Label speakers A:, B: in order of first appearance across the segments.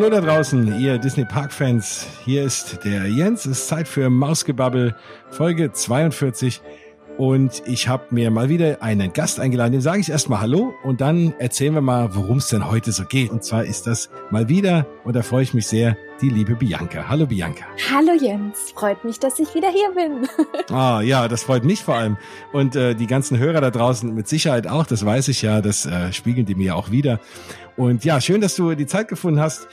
A: Hallo da draußen, ihr Disney Park Fans. Hier ist der Jens. Es ist Zeit für Mausgebabbel, Folge 42. Und ich habe mir mal wieder einen Gast eingeladen. Dem sage ich erstmal Hallo und dann erzählen wir mal, worum es denn heute so geht. Und zwar ist das mal wieder, und da freue ich mich sehr, die liebe Bianca. Hallo Bianca.
B: Hallo Jens, freut mich, dass ich wieder hier bin.
A: ah ja, das freut mich vor allem. Und äh, die ganzen Hörer da draußen mit Sicherheit auch, das weiß ich ja, das äh, spiegeln die mir auch wieder. Und ja, schön, dass du die Zeit gefunden hast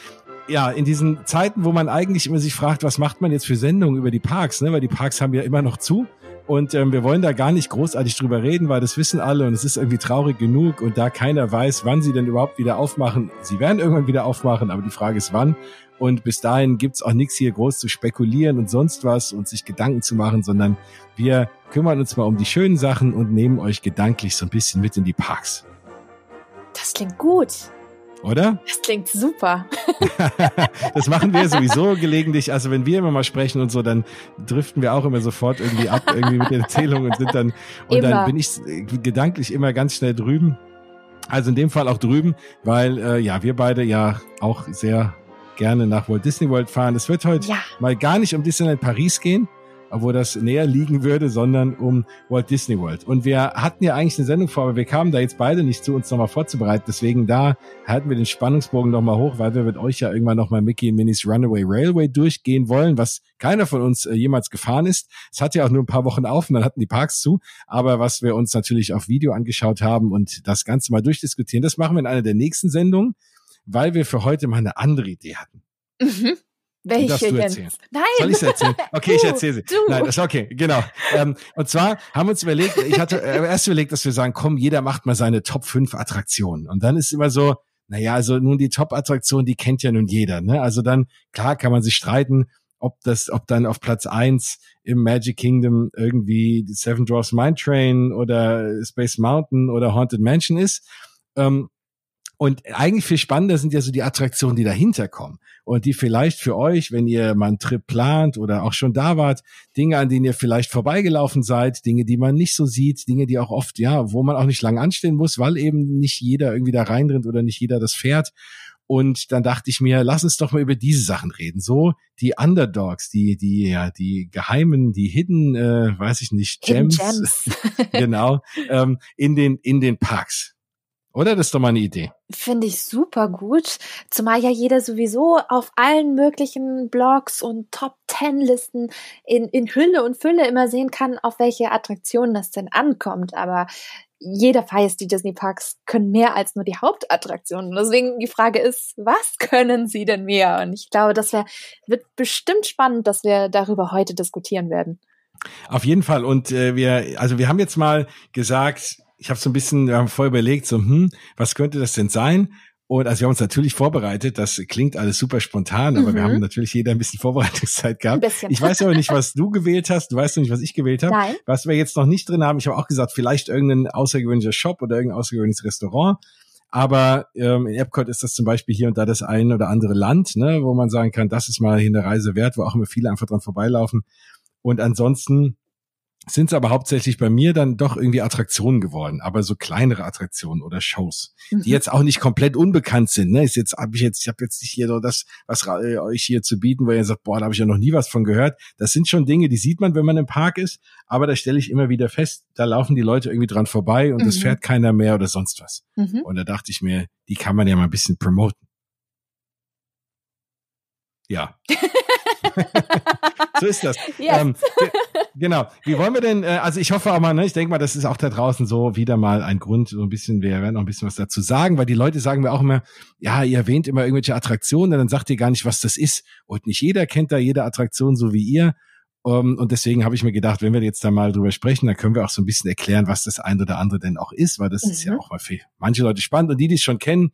A: ja, in diesen Zeiten, wo man eigentlich immer sich fragt, was macht man jetzt für Sendungen über die Parks, ne? weil die Parks haben ja immer noch zu. Und ähm, wir wollen da gar nicht großartig drüber reden, weil das wissen alle und es ist irgendwie traurig genug. Und da keiner weiß, wann sie denn überhaupt wieder aufmachen, sie werden irgendwann wieder aufmachen, aber die Frage ist wann. Und bis dahin gibt's auch nichts hier groß zu spekulieren und sonst was und sich Gedanken zu machen, sondern wir kümmern uns mal um die schönen Sachen und nehmen euch gedanklich so ein bisschen mit in die Parks.
B: Das klingt gut.
A: Oder?
B: Das klingt super.
A: das machen wir sowieso gelegentlich. Also wenn wir immer mal sprechen und so, dann driften wir auch immer sofort irgendwie ab, irgendwie mit der Erzählung und sind dann, und immer. dann bin ich gedanklich immer ganz schnell drüben. Also in dem Fall auch drüben, weil äh, ja, wir beide ja auch sehr gerne nach Walt Disney World fahren. Es wird heute ja. mal gar nicht um Disneyland Paris gehen, obwohl das näher liegen würde, sondern um Walt Disney World. Und wir hatten ja eigentlich eine Sendung vor, aber wir kamen da jetzt beide nicht zu, uns nochmal vorzubereiten. Deswegen da halten wir den Spannungsbogen nochmal hoch, weil wir mit euch ja irgendwann nochmal Mickey und Minis Runaway Railway durchgehen wollen, was keiner von uns äh, jemals gefahren ist. Es hat ja auch nur ein paar Wochen auf und dann hatten die Parks zu. Aber was wir uns natürlich auf Video angeschaut haben und das Ganze mal durchdiskutieren, das machen wir in einer der nächsten Sendungen, weil wir für heute mal eine andere Idee hatten.
B: Mhm. Welche
A: Jens? Nein. Soll ich erzählen? Okay, du, ich erzähle sie. Du. Nein, das ist okay, genau. ähm, und zwar haben wir uns überlegt, ich hatte äh, erst überlegt, dass wir sagen, komm, jeder macht mal seine Top 5 Attraktionen. Und dann ist immer so, naja, also nun die Top-Attraktion, die kennt ja nun jeder. Ne? Also dann, klar kann man sich streiten, ob das, ob dann auf Platz eins im Magic Kingdom irgendwie die Seven Dwarfs Mine Train oder Space Mountain oder Haunted Mansion ist. Ähm, und eigentlich viel spannender sind ja so die Attraktionen, die dahinter kommen und die vielleicht für euch, wenn ihr mal einen Trip plant oder auch schon da wart, Dinge, an denen ihr vielleicht vorbeigelaufen seid, Dinge, die man nicht so sieht, Dinge, die auch oft, ja, wo man auch nicht lange anstehen muss, weil eben nicht jeder irgendwie da reinrennt oder nicht jeder das fährt. Und dann dachte ich mir, lass uns doch mal über diese Sachen reden. So die Underdogs, die, die, ja, die geheimen, die Hidden, äh, weiß ich nicht, Gems, Gems. genau, ähm, in den, in den Parks. Oder? Das ist doch mal eine Idee.
B: Finde ich super gut. Zumal ja jeder sowieso auf allen möglichen Blogs und Top Ten Listen in, in Hülle und Fülle immer sehen kann, auf welche Attraktionen das denn ankommt. Aber jeder weiß, die Disney Parks können mehr als nur die Hauptattraktionen. Deswegen die Frage ist, was können sie denn mehr? Und ich glaube, das wär, wird bestimmt spannend, dass wir darüber heute diskutieren werden.
A: Auf jeden Fall. Und äh, wir, also wir haben jetzt mal gesagt, ich habe so ein bisschen, wir haben vorher überlegt, so, hm, was könnte das denn sein? Und also wir haben uns natürlich vorbereitet, das klingt alles super spontan, aber mhm. wir haben natürlich jeder ein bisschen Vorbereitungszeit gehabt. Ich weiß aber nicht, was du gewählt hast, du weißt noch nicht, was ich gewählt habe. Nein. Was wir jetzt noch nicht drin haben, ich habe auch gesagt, vielleicht irgendein außergewöhnlicher Shop oder irgendein außergewöhnliches Restaurant. Aber ähm, in Epcot ist das zum Beispiel hier und da das ein oder andere Land, ne, wo man sagen kann, das ist mal hier eine Reise wert, wo auch immer viele einfach dran vorbeilaufen. Und ansonsten sind es aber hauptsächlich bei mir dann doch irgendwie Attraktionen geworden, aber so kleinere Attraktionen oder Shows, mhm. die jetzt auch nicht komplett unbekannt sind. Ne? Ist jetzt habe ich jetzt, ich habe jetzt nicht hier so das, was äh, euch hier zu bieten, wo ihr sagt, boah, da habe ich ja noch nie was von gehört. Das sind schon Dinge, die sieht man, wenn man im Park ist, aber da stelle ich immer wieder fest, da laufen die Leute irgendwie dran vorbei und es mhm. fährt keiner mehr oder sonst was. Mhm. Und da dachte ich mir, die kann man ja mal ein bisschen promoten. Ja. so ist das. Yes. Ähm, genau. Wie wollen wir denn, äh, also ich hoffe auch mal, ne, ich denke mal, das ist auch da draußen so wieder mal ein Grund, so ein bisschen, wir werden noch ein bisschen was dazu sagen, weil die Leute sagen mir auch immer, ja, ihr erwähnt immer irgendwelche Attraktionen, dann sagt ihr gar nicht, was das ist. Und nicht jeder kennt da jede Attraktion so wie ihr. Um, ähm, und deswegen habe ich mir gedacht, wenn wir jetzt da mal drüber sprechen, dann können wir auch so ein bisschen erklären, was das ein oder andere denn auch ist, weil das mhm. ist ja mhm. auch mal für manche Leute spannend. Und die, die es schon kennen,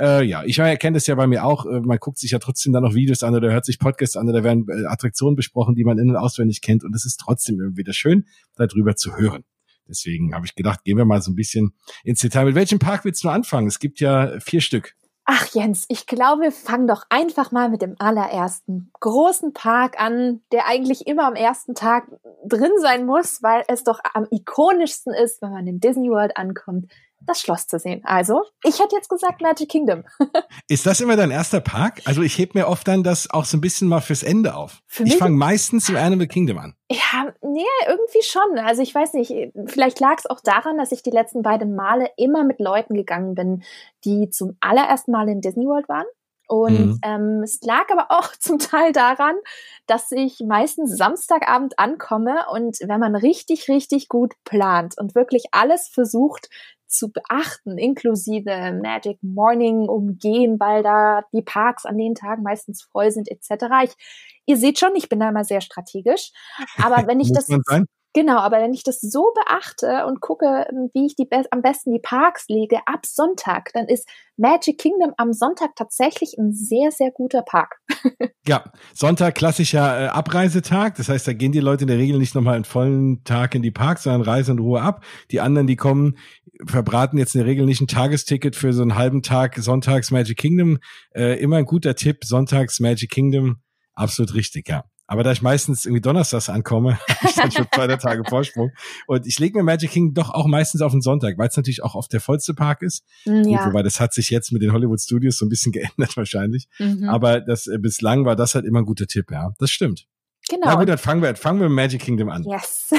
A: äh, ja, ich erkenne das ja bei mir auch. Äh, man guckt sich ja trotzdem dann noch Videos an oder hört sich Podcasts an oder werden äh, Attraktionen besprochen, die man in- und auswendig kennt. Und es ist trotzdem irgendwie wieder schön, darüber zu hören. Deswegen habe ich gedacht, gehen wir mal so ein bisschen ins Detail. Mit welchem Park willst du anfangen? Es gibt ja vier Stück.
B: Ach Jens, ich glaube, wir fangen doch einfach mal mit dem allerersten großen Park an, der eigentlich immer am ersten Tag drin sein muss, weil es doch am ikonischsten ist, wenn man in Disney World ankommt. Das Schloss zu sehen. Also, ich hätte jetzt gesagt Magic Kingdom.
A: ist das immer dein erster Park? Also ich heb mir oft dann das auch so ein bisschen mal fürs Ende auf. Für ich fange meistens im Animal Kingdom an.
B: Ja, nee, irgendwie schon. Also ich weiß nicht, vielleicht lag es auch daran, dass ich die letzten beiden Male immer mit Leuten gegangen bin, die zum allerersten Mal in Disney World waren. Und mhm. ähm, es lag aber auch zum Teil daran, dass ich meistens Samstagabend ankomme und wenn man richtig, richtig gut plant und wirklich alles versucht zu beachten, inklusive Magic Morning umgehen, weil da die Parks an den Tagen meistens voll sind etc. Ich, ihr seht schon, ich bin da immer sehr strategisch. Aber wenn ich das Genau, aber wenn ich das so beachte und gucke, wie ich die be am besten die Parks lege ab Sonntag, dann ist Magic Kingdom am Sonntag tatsächlich ein sehr, sehr guter Park.
A: ja, Sonntag klassischer äh, Abreisetag. Das heißt, da gehen die Leute in der Regel nicht nochmal einen vollen Tag in die Parks, sondern reisen in Ruhe ab. Die anderen, die kommen, verbraten jetzt in der Regel nicht ein Tagesticket für so einen halben Tag Sonntags Magic Kingdom. Äh, immer ein guter Tipp, Sonntags Magic Kingdom. Absolut richtig, ja. Aber da ich meistens irgendwie donnerstags ankomme, habe ich dann schon zwei Tage Vorsprung. Und ich lege mir Magic King doch auch meistens auf den Sonntag, weil es natürlich auch oft der vollste Park ist. Mm, ja. Gut, wobei das hat sich jetzt mit den Hollywood Studios so ein bisschen geändert wahrscheinlich. Mhm. Aber das äh, bislang war das halt immer ein guter Tipp, ja. Das stimmt. Genau. Na gut, dann fangen wir, fangen wir mit Magic Kingdom an. Yes.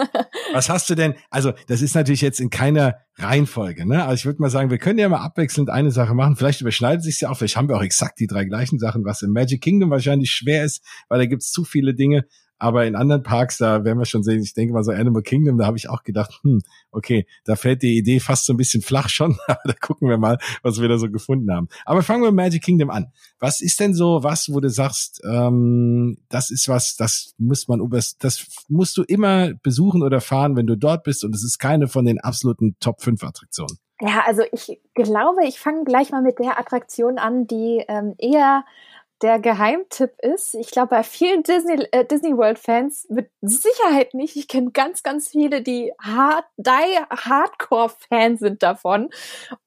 A: Was hast du denn? Also, das ist natürlich jetzt in keiner Reihenfolge, ne? Also ich würde mal sagen, wir können ja mal abwechselnd eine Sache machen. Vielleicht überschneidet sich ja auch, vielleicht haben wir auch exakt die drei gleichen Sachen, was im Magic Kingdom wahrscheinlich schwer ist, weil da gibt's zu viele Dinge. Aber in anderen Parks, da werden wir schon sehen, ich denke mal so Animal Kingdom, da habe ich auch gedacht, hm, okay, da fällt die Idee fast so ein bisschen flach schon, aber da gucken wir mal, was wir da so gefunden haben. Aber fangen wir mit Magic Kingdom an. Was ist denn so was, wo du sagst, ähm, das ist was, das muss man, das musst du immer besuchen oder fahren, wenn du dort bist und es ist keine von den absoluten Top 5 Attraktionen?
B: Ja, also ich glaube, ich fange gleich mal mit der Attraktion an, die ähm, eher der Geheimtipp ist, ich glaube, bei vielen Disney, äh, Disney World Fans mit Sicherheit nicht. Ich kenne ganz, ganz viele, die hard, die Hardcore-Fans sind davon.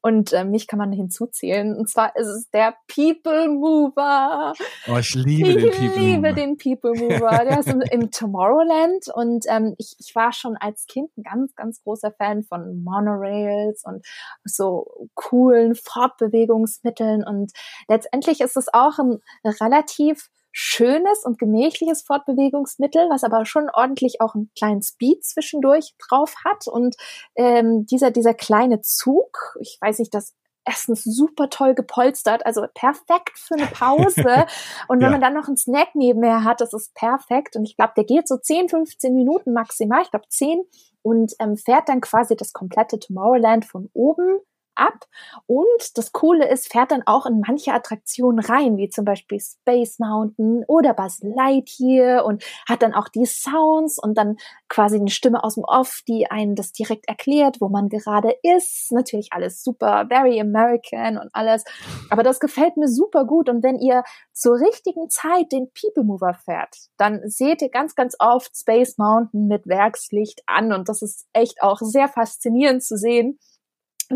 B: Und äh, mich kann man hinzuzählen. Und zwar ist es der People Mover.
A: Oh, ich liebe ich den People Mover. Ich liebe den
B: People Mover. Der ist im, im Tomorrowland. Und ähm, ich, ich war schon als Kind ein ganz, ganz großer Fan von Monorails und so coolen Fortbewegungsmitteln. Und letztendlich ist es auch ein relativ schönes und gemächliches Fortbewegungsmittel, was aber schon ordentlich auch einen kleinen Speed zwischendurch drauf hat. Und ähm, dieser, dieser kleine Zug, ich weiß nicht, das erstens super toll gepolstert, also perfekt für eine Pause. Und wenn ja. man dann noch einen Snack nebenher hat, das ist perfekt. Und ich glaube, der geht so 10, 15 Minuten maximal, ich glaube 10, und ähm, fährt dann quasi das komplette Tomorrowland von oben ab. Und das Coole ist, fährt dann auch in manche Attraktionen rein, wie zum Beispiel Space Mountain oder Buzz Lightyear und hat dann auch die Sounds und dann quasi eine Stimme aus dem Off, die einen das direkt erklärt, wo man gerade ist. Natürlich alles super, very American und alles. Aber das gefällt mir super gut. Und wenn ihr zur richtigen Zeit den People Mover fährt, dann seht ihr ganz, ganz oft Space Mountain mit Werkslicht an. Und das ist echt auch sehr faszinierend zu sehen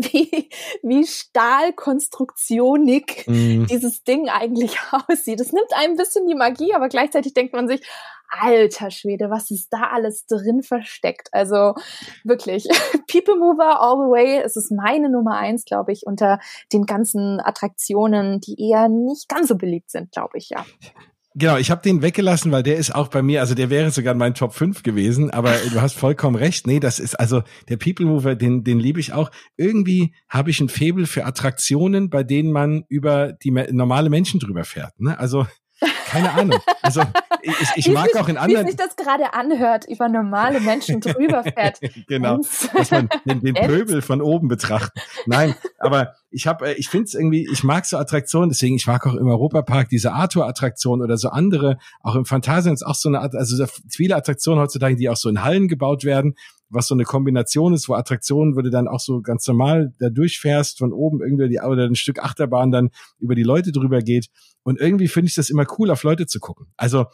B: wie, wie stahlkonstruktionig mm. dieses Ding eigentlich aussieht. Das nimmt einem ein bisschen die Magie, aber gleichzeitig denkt man sich, alter Schwede, was ist da alles drin versteckt? Also wirklich, People Mover all the way, es ist meine Nummer eins, glaube ich, unter den ganzen Attraktionen, die eher nicht ganz so beliebt sind, glaube ich, ja.
A: Genau, ich habe den weggelassen, weil der ist auch bei mir, also der wäre sogar in meinen Top 5 gewesen, aber du hast vollkommen recht. Nee, das ist also der People Mover, den, den liebe ich auch. Irgendwie habe ich ein Faible für Attraktionen, bei denen man über die normale Menschen drüber fährt. Ne? Also keine Ahnung. Also ich, ich mag
B: sich,
A: auch in anderen.
B: Wie sich das gerade anhört, über normale Menschen drüber fährt.
A: genau. Dass man den, den Pöbel von oben betrachtet. Nein, aber ich habe, äh, ich finde es irgendwie, ich mag so Attraktionen, deswegen ich mag auch im Europapark diese Arthur-Attraktion oder so andere, auch im Phantasialand ist auch so eine Art, also viele Attraktionen heutzutage, die auch so in Hallen gebaut werden, was so eine Kombination ist, wo Attraktionen, wo du dann auch so ganz normal da durchfährst, von oben irgendwie die, oder ein Stück Achterbahn dann über die Leute drüber geht. Und irgendwie finde ich das immer cool, auf Leute zu gucken. Also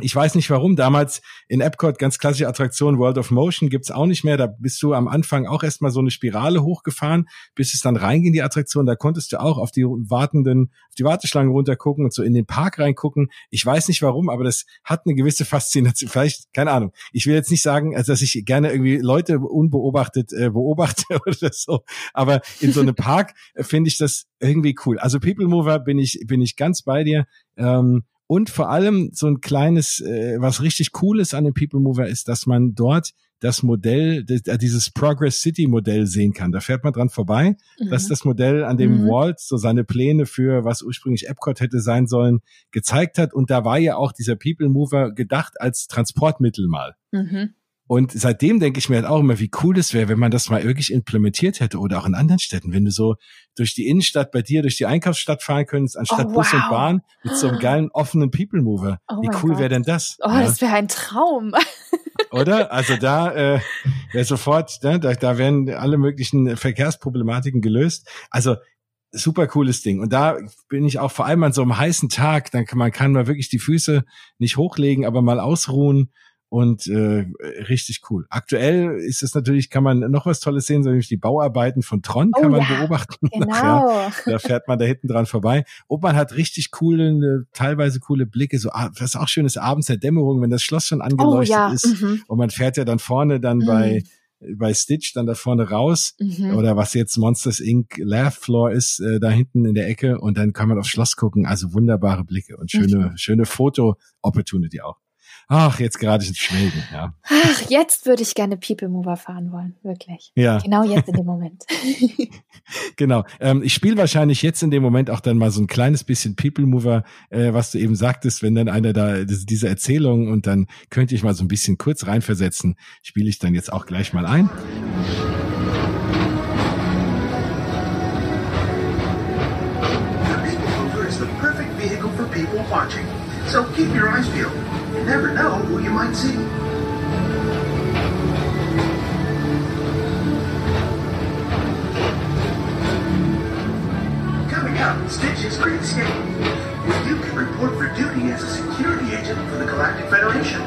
A: ich weiß nicht warum, damals in Epcot ganz klassische Attraktion World of Motion gibt's auch nicht mehr. Da bist du am Anfang auch erstmal so eine Spirale hochgefahren, bis es dann reinging in die Attraktion. Da konntest du auch auf die wartenden, auf die Warteschlangen runtergucken und so in den Park reingucken. Ich weiß nicht warum, aber das hat eine gewisse Faszination. Vielleicht, keine Ahnung. Ich will jetzt nicht sagen, also dass ich gerne irgendwie Leute unbeobachtet äh, beobachte oder so. Aber in so einem Park äh, finde ich das irgendwie cool. Also People Mover bin ich, bin ich ganz bei dir. Ähm, und vor allem so ein kleines, äh, was richtig cool ist an dem People Mover ist, dass man dort das Modell, äh, dieses Progress City Modell sehen kann. Da fährt man dran vorbei. Mhm. Das ist das Modell, an dem mhm. Walt so seine Pläne für, was ursprünglich Epcot hätte sein sollen, gezeigt hat. Und da war ja auch dieser People Mover gedacht als Transportmittel mal. Mhm. Und seitdem denke ich mir halt auch immer, wie cool es wäre, wenn man das mal wirklich implementiert hätte oder auch in anderen Städten, wenn du so durch die Innenstadt bei dir, durch die Einkaufsstadt fahren könntest, anstatt oh, wow. Bus und Bahn mit so einem geilen offenen People Mover. Oh wie cool wäre denn das?
B: Oh, ja? das wäre ein Traum.
A: Oder? Also da äh, wäre sofort, ne, da, da wären alle möglichen Verkehrsproblematiken gelöst. Also super cooles Ding. Und da bin ich auch vor allem an so einem heißen Tag, dann kann man kann man wirklich die Füße nicht hochlegen, aber mal ausruhen und äh, richtig cool. Aktuell ist es natürlich, kann man noch was Tolles sehen, so nämlich die Bauarbeiten von Tron kann oh, man ja, beobachten.
B: Genau.
A: ja, da fährt man da hinten dran vorbei. Und man hat richtig coole, äh, teilweise coole Blicke. So, ah, was auch schön ist, abends der Dämmerung, wenn das Schloss schon angeleuchtet oh, ja. ist. Mhm. Und man fährt ja dann vorne dann mhm. bei bei Stitch dann da vorne raus mhm. oder was jetzt Monsters Inc. Laugh Floor ist, äh, da hinten in der Ecke und dann kann man aufs Schloss gucken. Also wunderbare Blicke und schöne, mhm. schöne Foto-Opportunity auch. Ach, jetzt gerade ins Schwelgen, ja.
B: Ach, jetzt würde ich gerne People Mover fahren wollen, wirklich. Ja. Genau jetzt in dem Moment.
A: genau. Ähm, ich spiele wahrscheinlich jetzt in dem Moment auch dann mal so ein kleines bisschen People Mover, äh, was du eben sagtest, wenn dann einer da diese Erzählung und dann könnte ich mal so ein bisschen kurz reinversetzen, spiele ich dann jetzt auch gleich mal ein. So keep your eyes peeled. Never know who you might see. Coming up, Stitch's Great Escape. Where you can report for duty as a security agent for the Galactic Federation.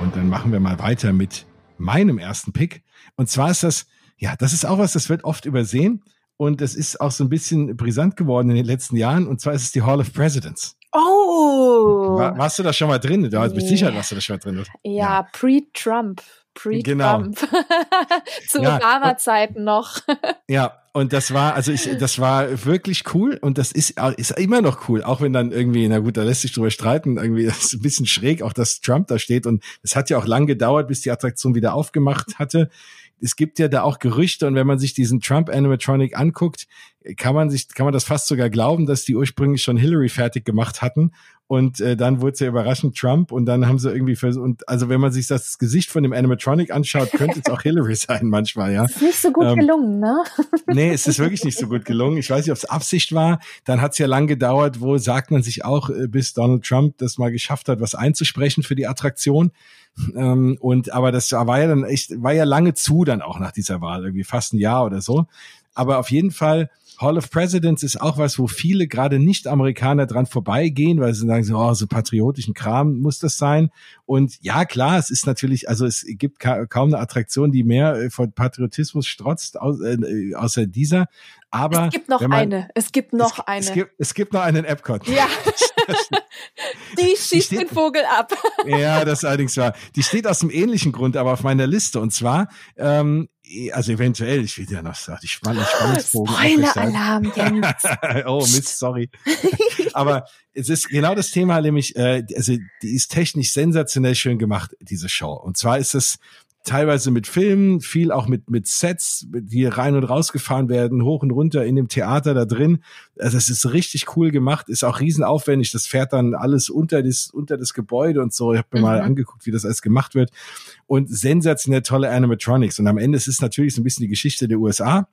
A: Und dann machen wir mal weiter mit meinem ersten Pick. Und zwar ist das, ja, das ist auch was, das wird oft übersehen. Und es ist auch so ein bisschen brisant geworden in den letzten Jahren. Und zwar ist es die Hall of Presidents.
B: Oh!
A: War, warst du da schon mal drin? Du bist sicher, warst du da schon mal drin.
B: Ja, ja. pre-Trump. Pre-Trump. Genau. Zu ja, Obama-Zeiten noch.
A: ja, und das war, also ich, das war wirklich cool und das ist, ist immer noch cool, auch wenn dann irgendwie, na gut, da lässt sich drüber streiten, irgendwie ist ein bisschen schräg, auch dass Trump da steht und es hat ja auch lang gedauert, bis die Attraktion wieder aufgemacht hatte es gibt ja da auch Gerüchte und wenn man sich diesen Trump Animatronic anguckt, kann man sich, kann man das fast sogar glauben, dass die ursprünglich schon Hillary fertig gemacht hatten und äh, dann wurde es ja überraschend Trump und dann haben sie irgendwie versucht, und also wenn man sich das Gesicht von dem Animatronic anschaut, könnte es auch Hillary sein manchmal, ja.
B: Ist nicht so gut ähm, gelungen, ne?
A: nee, es ist wirklich nicht so gut gelungen. Ich weiß nicht, ob es Absicht war. Dann hat es ja lang gedauert, wo sagt man sich auch, äh, bis Donald Trump das mal geschafft hat, was einzusprechen für die Attraktion. Ähm, und aber das war ja dann echt, war ja lange zu dann auch nach dieser Wahl, irgendwie fast ein Jahr oder so. Aber auf jeden Fall Hall of Presidents ist auch was, wo viele gerade Nicht-Amerikaner dran vorbeigehen, weil sie sagen so, oh, so patriotischen Kram muss das sein. Und ja, klar, es ist natürlich, also es gibt ka kaum eine Attraktion, die mehr äh, von Patriotismus strotzt, äh, außer dieser. Aber
B: es gibt noch man, eine. Es gibt noch
A: es,
B: eine.
A: Es gibt, es gibt noch einen Epcot.
B: Ja. die schießt die steht, den Vogel ab.
A: ja, das allerdings war. Die steht aus einem ähnlichen Grund, aber auf meiner Liste. Und zwar ähm, also eventuell, ich will ja noch sagen, die Spann Spannungsbogen.
B: Spoiler-Alarm,
A: Oh, Mist, sorry. Aber es ist genau das Thema, nämlich, äh, also die ist technisch sensationell schön gemacht, diese Show. Und zwar ist es teilweise mit Filmen, viel auch mit, mit Sets, die rein und raus gefahren werden, hoch und runter in dem Theater da drin. Also es ist richtig cool gemacht, ist auch riesenaufwendig. Das fährt dann alles unter das, unter das Gebäude und so. Ich habe mir mhm. mal angeguckt, wie das alles gemacht wird. Und sensationell tolle Animatronics. Und am Ende ist es natürlich so ein bisschen die Geschichte der USA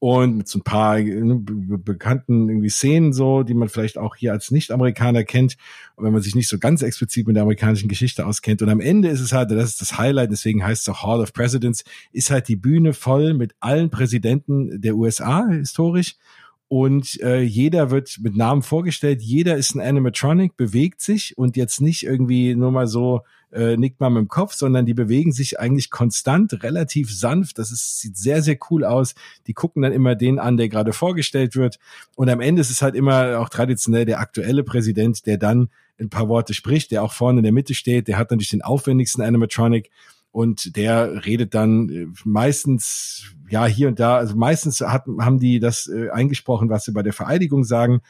A: und mit so ein paar ne, bekannten irgendwie Szenen so, die man vielleicht auch hier als Nicht-Amerikaner kennt, wenn man sich nicht so ganz explizit mit der amerikanischen Geschichte auskennt. Und am Ende ist es halt, das ist das Highlight, deswegen heißt es auch Hall of Presidents, ist halt die Bühne voll mit allen Präsidenten der USA historisch. Und äh, jeder wird mit Namen vorgestellt, jeder ist ein Animatronic, bewegt sich und jetzt nicht irgendwie nur mal so äh, nickt man mit dem Kopf, sondern die bewegen sich eigentlich konstant, relativ sanft. Das ist, sieht sehr, sehr cool aus. Die gucken dann immer den an, der gerade vorgestellt wird. Und am Ende ist es halt immer auch traditionell der aktuelle Präsident, der dann ein paar Worte spricht, der auch vorne in der Mitte steht. Der hat natürlich den aufwendigsten Animatronic und der redet dann äh, meistens ja hier und da, also meistens hat, haben die das äh, eingesprochen, was sie bei der Vereidigung sagen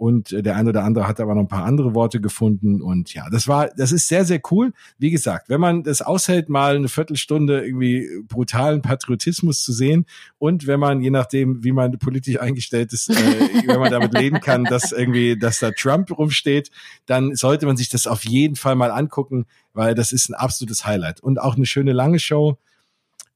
A: und äh, der eine oder andere hat aber noch ein paar andere Worte gefunden und ja, das war, das ist sehr, sehr cool. Wie gesagt, wenn man das aushält, mal eine Viertelstunde irgendwie brutalen Patriotismus zu sehen und wenn man, je nachdem, wie man politisch eingestellt ist, äh, wenn man damit leben kann, dass irgendwie, dass da Trump rumsteht, dann sollte man sich das auf jeden Fall mal angucken, weil das ist ein absolutes Highlight und auch eine schöne lange Show.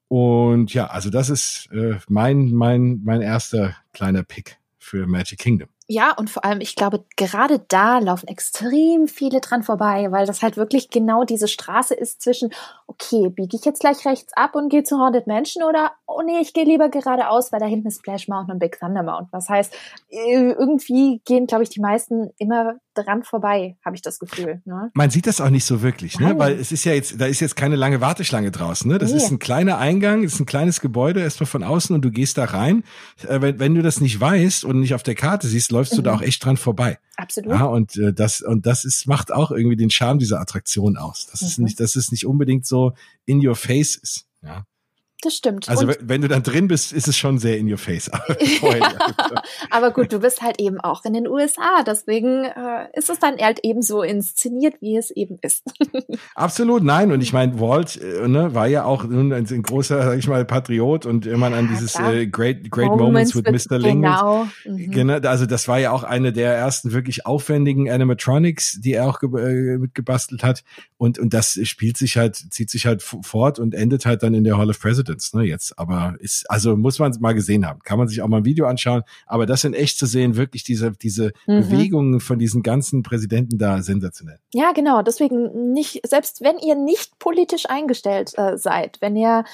A: Und ja, also das ist äh, mein, mein, mein erster kleiner Pick für Magic Kingdom.
B: Ja, und vor allem, ich glaube, gerade da laufen extrem viele dran vorbei, weil das halt wirklich genau diese Straße ist zwischen, okay, biege ich jetzt gleich rechts ab und gehe zu Haunted Mansion oder, oh nee, ich gehe lieber geradeaus, weil da hinten ist Splash Mountain und Big Thunder Mountain. Was heißt, äh, irgendwie gehen, glaube ich, die meisten immer dran vorbei, habe ich das Gefühl. Ne?
A: Man sieht das auch nicht so wirklich, ne? weil es ist ja jetzt, da ist jetzt keine lange Warteschlange draußen. Ne? Das nee. ist ein kleiner Eingang, ist ein kleines Gebäude, erstmal von außen und du gehst da rein. Äh, wenn, wenn du das nicht weißt und nicht auf der Karte siehst, läufst mhm. du da mhm. auch echt dran vorbei.
B: Absolut.
A: Ja, und äh, das und das ist macht auch irgendwie den Charme dieser Attraktion aus. Das mhm. ist nicht, dass es nicht unbedingt so in your face ist. Ja.
B: Das stimmt.
A: Also und wenn du dann drin bist, ist es schon sehr in your face.
B: Aber gut, du bist halt eben auch in den USA, deswegen äh, ist es dann halt eben so inszeniert, wie es eben ist.
A: Absolut, nein. Und ich meine, Walt äh, ne, war ja auch ein, ein, großer, sag ich mal, Patriot und immer ja, an dieses äh, Great Great Moments, Moments with Mr. Ling. Genau. Mhm. genau. Also das war ja auch eine der ersten wirklich aufwendigen Animatronics, die er auch äh, mitgebastelt hat. Und und das spielt sich halt, zieht sich halt fort und endet halt dann in der Hall of Presidents. Evidence, ne, jetzt. Aber ist, also muss man mal gesehen haben. Kann man sich auch mal ein Video anschauen. Aber das in echt zu sehen, wirklich diese, diese mhm. Bewegungen von diesen ganzen Präsidenten da sensationell.
B: Ja, genau. Deswegen nicht, selbst wenn ihr nicht politisch eingestellt äh, seid, wenn ihr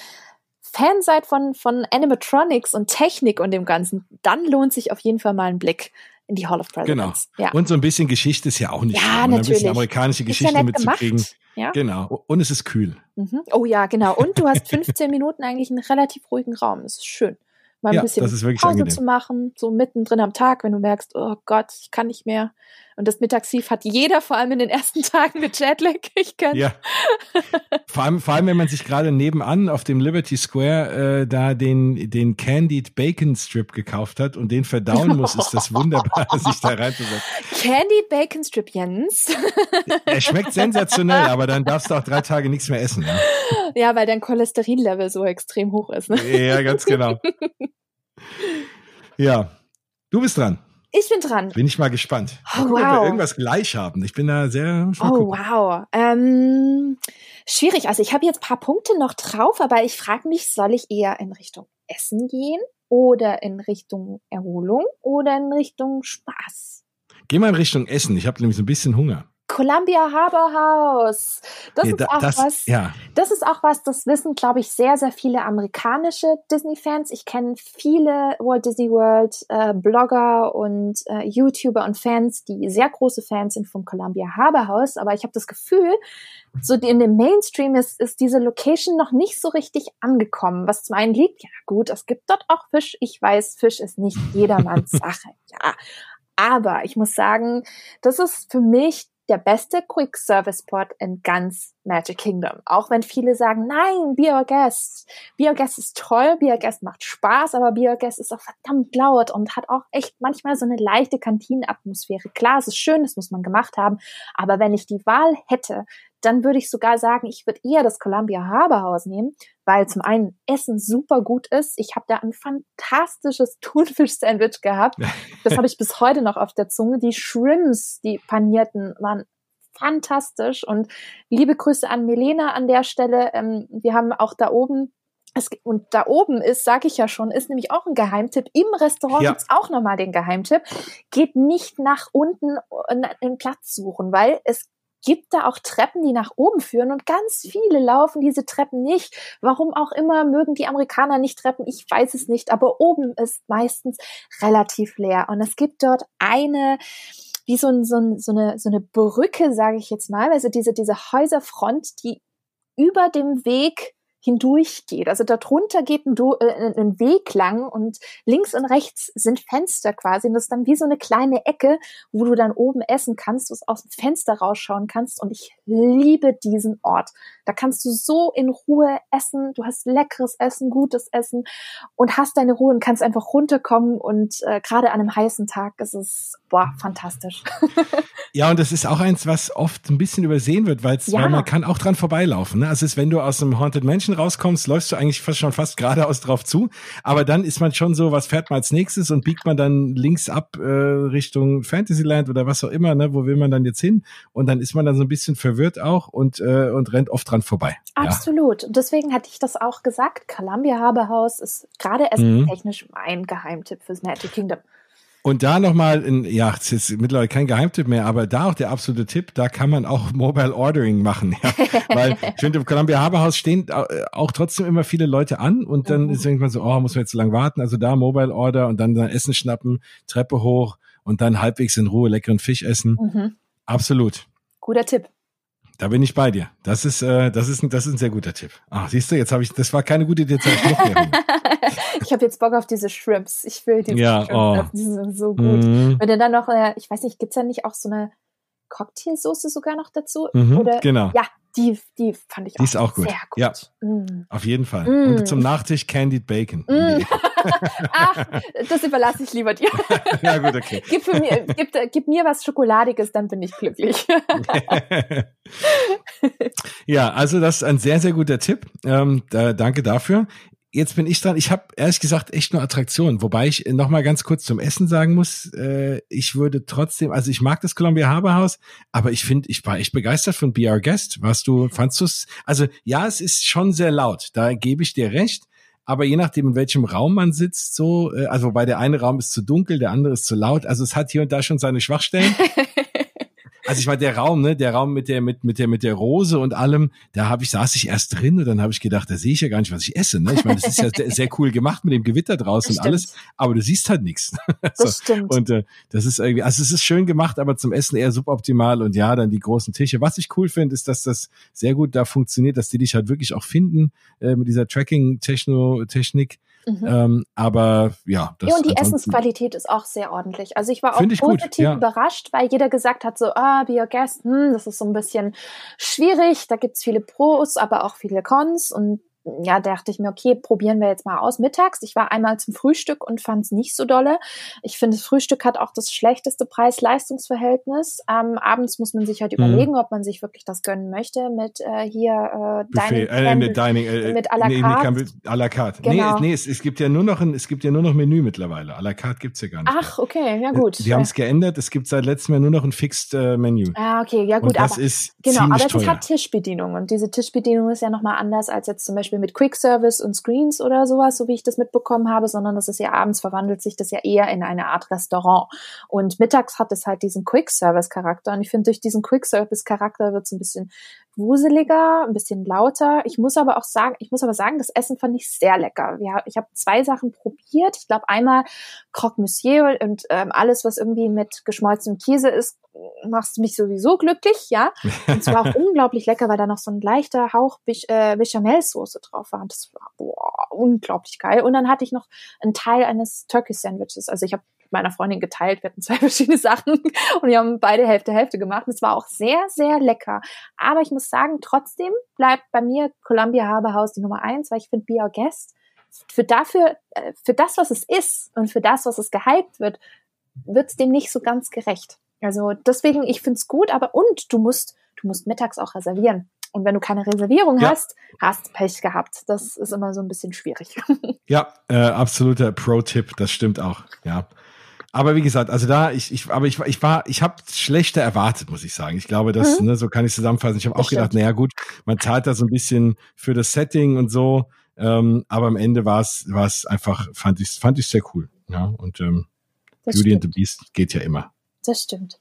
B: Fan seid von, von Animatronics und Technik und dem Ganzen, dann lohnt sich auf jeden Fall mal ein Blick in die Hall of Presidents.
A: Genau. Ja. Und so ein bisschen Geschichte ist ja auch nicht
B: ja, schlimm, natürlich. ein bisschen
A: amerikanische Geschichte ja mitzukriegen. Gemacht. Ja. Genau. Und es ist kühl.
B: Mhm. Oh ja, genau. Und du hast 15 Minuten eigentlich einen relativ ruhigen Raum. Das ist schön. Mal ein ja, bisschen Pause angenehm. zu machen, so mittendrin am Tag, wenn du merkst, oh Gott, ich kann nicht mehr. Und das Mittagstief hat jeder, vor allem in den ersten Tagen mit Jetlag. Ich kann.
A: Ja. vor allem, vor allem, wenn man sich gerade nebenan auf dem Liberty Square äh, da den, den Candied Bacon Strip gekauft hat und den verdauen muss, ist das wunderbar, sich da reinzusetzen.
B: Candied Bacon Strip, Jens.
A: er schmeckt sensationell, aber dann darfst du auch drei Tage nichts mehr essen. Ja,
B: ja weil dein Cholesterinlevel so extrem hoch ist. Ne?
A: Ja, ganz genau. ja, du bist dran.
B: Ich bin dran.
A: Bin ich mal gespannt. Oh, gucken, wow. ob wir irgendwas gleich haben. Ich bin da sehr.
B: Oh, wow. Ähm, schwierig. Also ich habe jetzt paar Punkte noch drauf, aber ich frage mich, soll ich eher in Richtung Essen gehen oder in Richtung Erholung oder in Richtung Spaß?
A: Geh mal in Richtung Essen. Ich habe nämlich so ein bisschen Hunger.
B: Columbia Harbor House. Das ja, ist auch das, was. Ja. Das ist auch was, das wissen, glaube ich, sehr, sehr viele amerikanische Disney-Fans. Ich kenne viele Walt Disney World äh, Blogger und äh, YouTuber und Fans, die sehr große Fans sind vom Columbia Harbor House. Aber ich habe das Gefühl, so in dem Mainstream ist, ist diese Location noch nicht so richtig angekommen. Was zum einen liegt, ja gut, es gibt dort auch Fisch. Ich weiß, Fisch ist nicht jedermanns Sache. Ja, aber ich muss sagen, das ist für mich der beste Quick Service Spot in ganz Magic Kingdom. Auch wenn viele sagen, nein, Be Our Guest. Be Our Guest ist toll, Be Our Guest macht Spaß, aber Be Our Guest ist auch verdammt laut und hat auch echt manchmal so eine leichte Kantinenatmosphäre. Klar, es ist schön, das muss man gemacht haben, aber wenn ich die Wahl hätte, dann würde ich sogar sagen, ich würde eher das Columbia Harbor House nehmen, weil zum einen Essen super gut ist. Ich habe da ein fantastisches Thunfisch-Sandwich gehabt. Das habe ich bis heute noch auf der Zunge. Die Shrimps, die panierten, waren fantastisch. Und liebe Grüße an Melena an der Stelle. Ähm, wir haben auch da oben es, und da oben ist, sage ich ja schon, ist nämlich auch ein Geheimtipp. Im Restaurant ja. gibt's auch nochmal den Geheimtipp. Geht nicht nach unten einen Platz suchen, weil es gibt da auch Treppen, die nach oben führen und ganz viele laufen diese Treppen nicht. Warum auch immer mögen die Amerikaner nicht Treppen, ich weiß es nicht, aber oben ist meistens relativ leer und es gibt dort eine wie so, ein, so, ein, so, eine, so eine Brücke, sage ich jetzt mal, also diese, diese Häuserfront, die über dem Weg hindurchgeht. Also darunter geht ein, äh, ein, Weg lang und links und rechts sind Fenster quasi. Und das ist dann wie so eine kleine Ecke, wo du dann oben essen kannst, du aus dem Fenster rausschauen kannst. Und ich liebe diesen Ort. Da kannst du so in Ruhe essen. Du hast leckeres Essen, gutes Essen und hast deine Ruhe und kannst einfach runterkommen. Und äh, gerade an einem heißen Tag ist es boah, fantastisch.
A: ja, und das ist auch eins, was oft ein bisschen übersehen wird, ja. weil man kann auch dran vorbeilaufen. Ne? Also ist, wenn du aus einem Haunted Mansion rauskommst, läufst du eigentlich fast schon fast geradeaus drauf zu. Aber dann ist man schon so, was fährt man als nächstes und biegt man dann links ab äh, Richtung Fantasyland oder was auch immer, ne? wo will man dann jetzt hin? Und dann ist man dann so ein bisschen verwirrt auch und, äh, und rennt oft dran vorbei.
B: Absolut. Ja. Und deswegen hatte ich das auch gesagt. Columbia Harbor House ist gerade mhm. essenstechnisch mhm. mein Geheimtipp fürs Magic Kingdom.
A: Und da nochmal, ja, es ist mittlerweile kein Geheimtipp mehr, aber da auch der absolute Tipp, da kann man auch Mobile Ordering machen. Ja. Weil ich finde, im Columbia Harbor House stehen auch trotzdem immer viele Leute an und dann mhm. ist irgendwann so, oh, muss man jetzt so lange warten. Also da Mobile Order und dann, dann Essen schnappen, Treppe hoch und dann halbwegs in Ruhe leckeren Fisch essen. Mhm. Absolut.
B: Guter Tipp.
A: Da bin ich bei dir. Das ist, äh, das ist, ein, das ist ein sehr guter Tipp. Ach, siehst du, jetzt habe ich, das war keine gute Idee.
B: ich habe jetzt Bock auf diese Shrimps. Ich will diese
A: ja,
B: Shrimps. Oh. Die sind so gut. Mhm. Wenn du dann noch, äh, ich weiß nicht, gibt's da nicht auch so eine Cocktailsoße sogar noch dazu?
A: Mhm, Oder, genau.
B: Ja, die, die fand ich
A: die auch, ist auch gut.
B: sehr gut.
A: Ja, mm. auf jeden Fall. Mm. Und zum Nachtisch Candied Bacon. Mm.
B: Ach, das überlasse ich lieber dir.
A: ja, gut, okay.
B: Gib, mir, gib, gib mir was Schokoladiges, dann bin ich glücklich.
A: ja, also das ist ein sehr, sehr guter Tipp. Ähm, da, danke dafür jetzt bin ich dran. Ich habe ehrlich gesagt echt nur Attraktionen, wobei ich noch mal ganz kurz zum Essen sagen muss, äh, ich würde trotzdem, also ich mag das Columbia Harbor House, aber ich finde, ich war echt begeistert von Be Our Guest. Warst du, fandst du es? Also ja, es ist schon sehr laut, da gebe ich dir recht. Aber je nachdem, in welchem Raum man sitzt, so, äh, also wobei der eine Raum ist zu dunkel, der andere ist zu laut. Also es hat hier und da schon seine Schwachstellen. Also ich meine, der Raum, ne, der Raum mit der, mit, mit der, mit der Rose und allem, da habe ich, saß ich erst drin und dann habe ich gedacht, da sehe ich ja gar nicht, was ich esse. Ne? Ich meine, das ist ja sehr, sehr cool gemacht mit dem Gewitter draußen und alles, aber du siehst halt nichts.
B: Das so. stimmt.
A: Und äh, das ist irgendwie, also es ist schön gemacht, aber zum Essen eher suboptimal und ja, dann die großen Tische. Was ich cool finde, ist, dass das sehr gut da funktioniert, dass die dich halt wirklich auch finden äh, mit dieser Tracking-Technik. Mhm. Ähm, aber ja,
B: das ja, und die Essensqualität ist auch sehr ordentlich. Also ich war auch ich positiv gut, ja. überrascht, weil jeder gesagt hat, so, ah, Be Your Guest, hm, das ist so ein bisschen schwierig, da gibt's viele Pros, aber auch viele Cons und ja, dachte ich mir, okay, probieren wir jetzt mal aus mittags. Ich war einmal zum Frühstück und fand es nicht so dolle. Ich finde, das Frühstück hat auch das schlechteste Preis-Leistungs-Verhältnis. Ähm, abends muss man sich halt mhm. überlegen, ob man sich wirklich das gönnen möchte mit äh, hier
A: äh, Dining, äh, mit, Dining äh,
B: mit à la carte.
A: Nee, nee, à la carte. Genau. Nee, nee es, es, gibt ja nur noch ein, es gibt ja nur noch Menü mittlerweile. À la carte gibt's ja gar nicht.
B: Ach, okay, ja gut.
A: Die haben es geändert. Es gibt seit letztem Jahr nur noch ein Fixed äh, Menü.
B: Ah, okay, ja gut.
A: Und das aber, ist
B: genau, aber
A: es
B: hat Tischbedienung und diese Tischbedienung ist ja nochmal anders als jetzt zum Beispiel mit Quick Service und Screens oder sowas, so wie ich das mitbekommen habe, sondern das ist ja abends verwandelt sich das ja eher in eine Art Restaurant. Und mittags hat es halt diesen Quick Service Charakter. Und ich finde, durch diesen Quick Service Charakter wird es ein bisschen wuseliger, ein bisschen lauter. Ich muss aber auch sagen, ich muss aber sagen, das Essen fand ich sehr lecker. Ja, ich habe zwei Sachen probiert. Ich glaube einmal Croque Monsieur und ähm, alles, was irgendwie mit geschmolzenem Käse ist, machst mich sowieso glücklich, ja. Und es war auch unglaublich lecker, weil da noch so ein leichter Hauch äh, Bechamelsoße drauf war. Und das war boah, unglaublich geil. Und dann hatte ich noch einen Teil eines Turkey Sandwiches. Also ich habe meiner Freundin geteilt. Wir hatten zwei verschiedene Sachen und wir haben beide Hälfte Hälfte gemacht. Und es war auch sehr, sehr lecker. Aber ich muss sagen, trotzdem bleibt bei mir Columbia Harbor House die Nummer eins, weil ich finde Be Our Guest für dafür, äh, für das, was es ist und für das, was es gehypt wird, wird es dem nicht so ganz gerecht. Also deswegen, ich finde es gut, aber und du musst, du musst mittags auch reservieren. Und wenn du keine Reservierung ja. hast, hast Pech gehabt. Das ist immer so ein bisschen schwierig.
A: Ja, äh, absoluter Pro-Tipp, das stimmt auch. Ja. Aber wie gesagt, also da, ich, ich, aber ich, ich war, ich habe schlechter erwartet, muss ich sagen. Ich glaube, das, mhm. ne, so kann ich zusammenfassen. Ich habe auch gedacht, naja gut, man zahlt da so ein bisschen für das Setting und so. Ähm, aber am Ende war es, war es einfach, fand ich, fand ich sehr cool. Ja, und ähm, Beauty stimmt. and the Beast geht ja immer.
B: Das stimmt.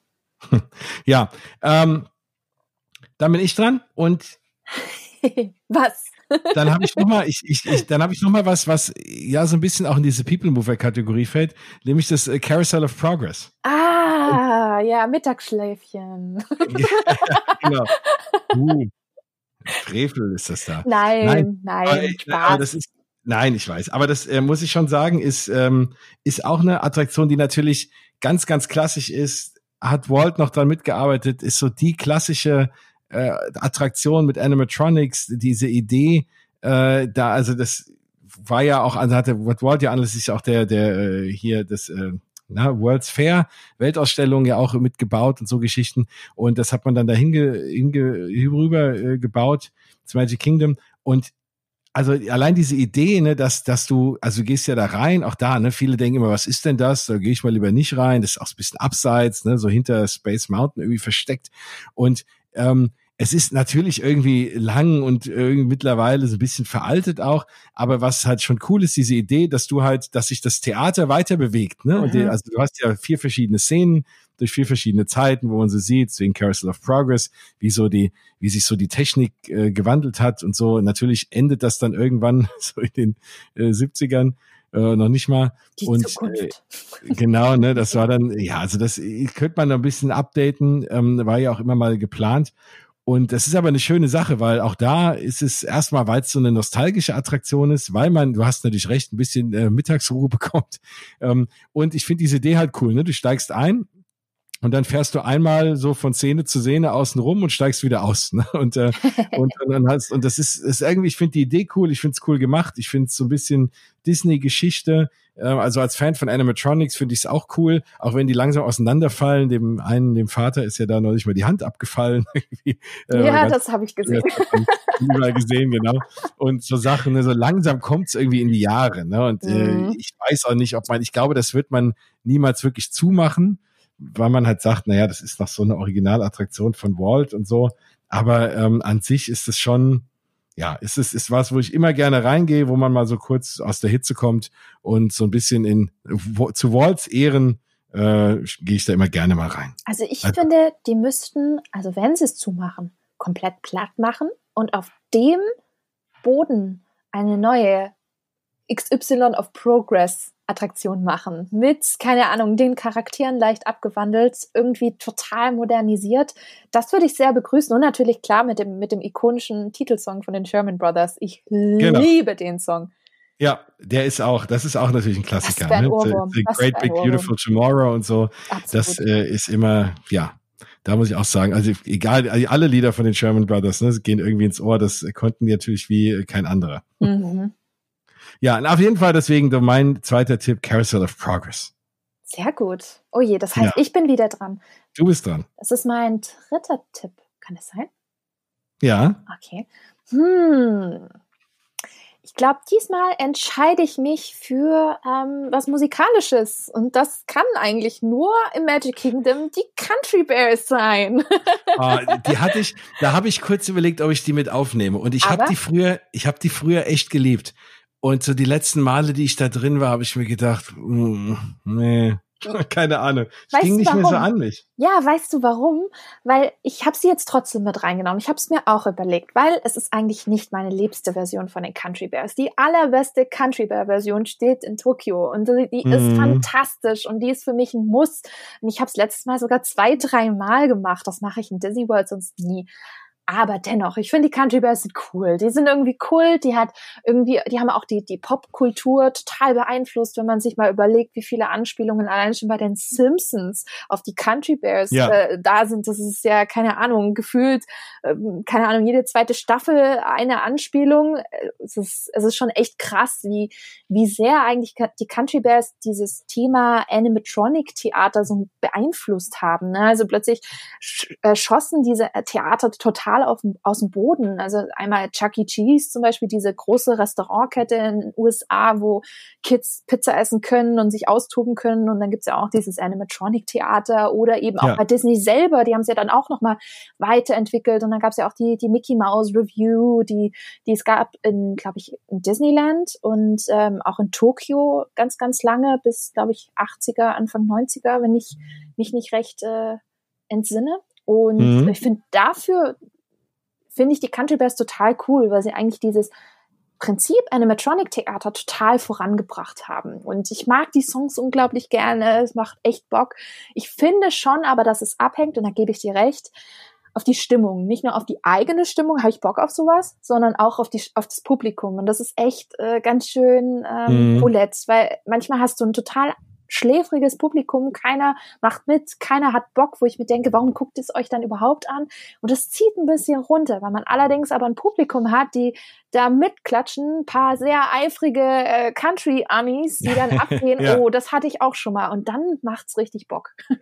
A: ja, ähm, dann bin ich dran und
B: was?
A: Dann habe ich noch mal, ich, ich, ich, dann habe ich noch mal was, was ja so ein bisschen auch in diese People Mover Kategorie fällt, nämlich das äh, Carousel of Progress.
B: Ah, ja, Mittagsschläfchen.
A: genau. Uh, Frevel ist das da.
B: Nein, nein, nein aber,
A: Spaß. Aber das ist, nein, ich weiß. Aber das äh, muss ich schon sagen, ist, ähm, ist auch eine Attraktion, die natürlich ganz, ganz klassisch ist. Hat Walt noch dran mitgearbeitet, ist so die klassische äh, Attraktion mit Animatronics, diese Idee, äh, da, also das war ja auch, also hatte Walt ja anlässlich auch der, der äh, hier das äh, na, World's Fair, Weltausstellung ja auch mitgebaut und so Geschichten. Und das hat man dann da hinge, hinge, rüber äh, gebaut, das Magic Kingdom. Und also allein diese Idee, ne, dass, dass du, also du gehst ja da rein, auch da, ne, viele denken immer, was ist denn das? Da gehe ich mal lieber nicht rein. Das ist auch ein bisschen abseits, ne, so hinter Space Mountain irgendwie versteckt. Und ähm, es ist natürlich irgendwie lang und irgendwie mittlerweile so ein bisschen veraltet auch, aber was halt schon cool ist, diese Idee, dass du halt, dass sich das Theater weiter bewegt, ne? Und die, mhm. also du hast ja vier verschiedene Szenen durch vier verschiedene Zeiten, wo man so sieht, wegen Carousel of Progress, wie so die, wie sich so die Technik äh, gewandelt hat und so. Natürlich endet das dann irgendwann so in den äh, 70ern. Äh, noch nicht mal.
B: Die
A: und
B: Zukunft.
A: Äh, genau, ne, das war dann, ja, also das könnte man noch ein bisschen updaten, ähm, war ja auch immer mal geplant. Und das ist aber eine schöne Sache, weil auch da ist es erstmal, weil es so eine nostalgische Attraktion ist, weil man, du hast natürlich recht, ein bisschen äh, Mittagsruhe bekommt. Ähm, und ich finde diese Idee halt cool. Ne? Du steigst ein, und dann fährst du einmal so von Szene zu Szene außen rum und steigst wieder aus. Ne? Und, äh, und, und dann hast, und das ist, ist irgendwie, ich finde die Idee cool, ich finde es cool gemacht, ich finde es so ein bisschen Disney-Geschichte. Äh, also als Fan von Animatronics finde ich es auch cool, auch wenn die langsam auseinanderfallen. Dem einen, dem Vater ist ja da noch nicht mal die Hand abgefallen.
B: äh, ja, das habe ich gesehen.
A: Überall gesehen, genau. Und so Sachen, ne, so langsam kommt es irgendwie in die Jahre. Ne? Und äh, mhm. ich weiß auch nicht, ob man, ich glaube, das wird man niemals wirklich zumachen weil man halt sagt, naja, das ist noch so eine Originalattraktion von Walt und so. Aber ähm, an sich ist es schon, ja, ist es ist was, wo ich immer gerne reingehe, wo man mal so kurz aus der Hitze kommt und so ein bisschen in wo, zu Walts Ehren äh, gehe ich da immer gerne mal rein.
B: Also ich also, finde, die müssten, also wenn sie es zumachen, komplett platt machen und auf dem Boden eine neue XY of Progress Attraktion machen. Mit, keine Ahnung, den Charakteren leicht abgewandelt, irgendwie total modernisiert. Das würde ich sehr begrüßen. Und natürlich klar mit dem, mit dem ikonischen Titelsong von den Sherman Brothers. Ich genau. liebe den Song.
A: Ja, der ist auch, das ist auch natürlich ein Klassiker. Das ne? The, the Great Big Beautiful Tomorrow und so. Absolut. Das äh, ist immer, ja, da muss ich auch sagen, also egal, alle Lieder von den Sherman Brothers ne, gehen irgendwie ins Ohr. Das konnten die natürlich wie kein anderer. Mhm. Ja, auf jeden Fall deswegen mein zweiter Tipp, Carousel of Progress.
B: Sehr gut. Oh je, das heißt, ja. ich bin wieder dran.
A: Du bist dran.
B: Das ist mein dritter Tipp. Kann es sein?
A: Ja.
B: Okay. Hm. Ich glaube, diesmal entscheide ich mich für ähm, was Musikalisches. Und das kann eigentlich nur im Magic Kingdom die Country Bears sein.
A: ah, die hatte ich, da habe ich kurz überlegt, ob ich die mit aufnehme. Und ich habe die früher, ich habe die früher echt geliebt. Und so die letzten Male, die ich da drin war, habe ich mir gedacht, mm, nee, keine Ahnung. Es weißt ging nicht warum? mehr so an mich.
B: Ja, weißt du warum? Weil ich habe sie jetzt trotzdem mit reingenommen. Ich habe es mir auch überlegt, weil es ist eigentlich nicht meine liebste Version von den Country Bears. Die allerbeste Country Bear Version steht in Tokio und die mhm. ist fantastisch und die ist für mich ein Muss. Und ich habe es letztes Mal sogar zwei, drei Mal gemacht. Das mache ich in Disney World sonst nie. Aber dennoch, ich finde die Country Bears sind cool. Die sind irgendwie cool. Die hat irgendwie, die haben auch die, die Popkultur total beeinflusst, wenn man sich mal überlegt, wie viele Anspielungen allein schon bei den Simpsons auf die Country Bears ja. äh, da sind. Das ist ja, keine Ahnung, gefühlt, äh, keine Ahnung, jede zweite Staffel eine Anspielung. Es ist, es ist schon echt krass, wie, wie sehr eigentlich die Country Bears dieses Thema Animatronic Theater so beeinflusst haben. Ne? Also plötzlich sch äh, schossen diese Theater total total auf, aus dem Boden. Also einmal Chuck E. Cheese zum Beispiel, diese große Restaurantkette in den USA, wo Kids Pizza essen können und sich austoben können. Und dann gibt's ja auch dieses Animatronic-Theater oder eben auch ja. bei Disney selber, die haben es ja dann auch nochmal weiterentwickelt. Und dann gab's ja auch die, die Mickey Mouse Review, die, die es gab in, glaube ich, in Disneyland und ähm, auch in Tokio ganz, ganz lange, bis, glaube ich, 80er, Anfang 90er, wenn ich mich nicht recht äh, entsinne. Und mhm. ich finde, dafür finde ich die Country Bears total cool, weil sie eigentlich dieses Prinzip Animatronic-Theater total vorangebracht haben. Und ich mag die Songs unglaublich gerne. Es macht echt Bock. Ich finde schon aber, dass es abhängt, und da gebe ich dir recht, auf die Stimmung. Nicht nur auf die eigene Stimmung, habe ich Bock auf sowas, sondern auch auf, die, auf das Publikum. Und das ist echt äh, ganz schön ähm, mhm. roulette, weil manchmal hast du ein total schläfriges Publikum, keiner macht mit, keiner hat Bock, wo ich mir denke, warum guckt es euch dann überhaupt an? Und das zieht ein bisschen runter, weil man allerdings aber ein Publikum hat, die da mitklatschen, ein paar sehr eifrige äh, Country-Amis, die dann abgehen, ja. oh, das hatte ich auch schon mal und dann macht's richtig Bock.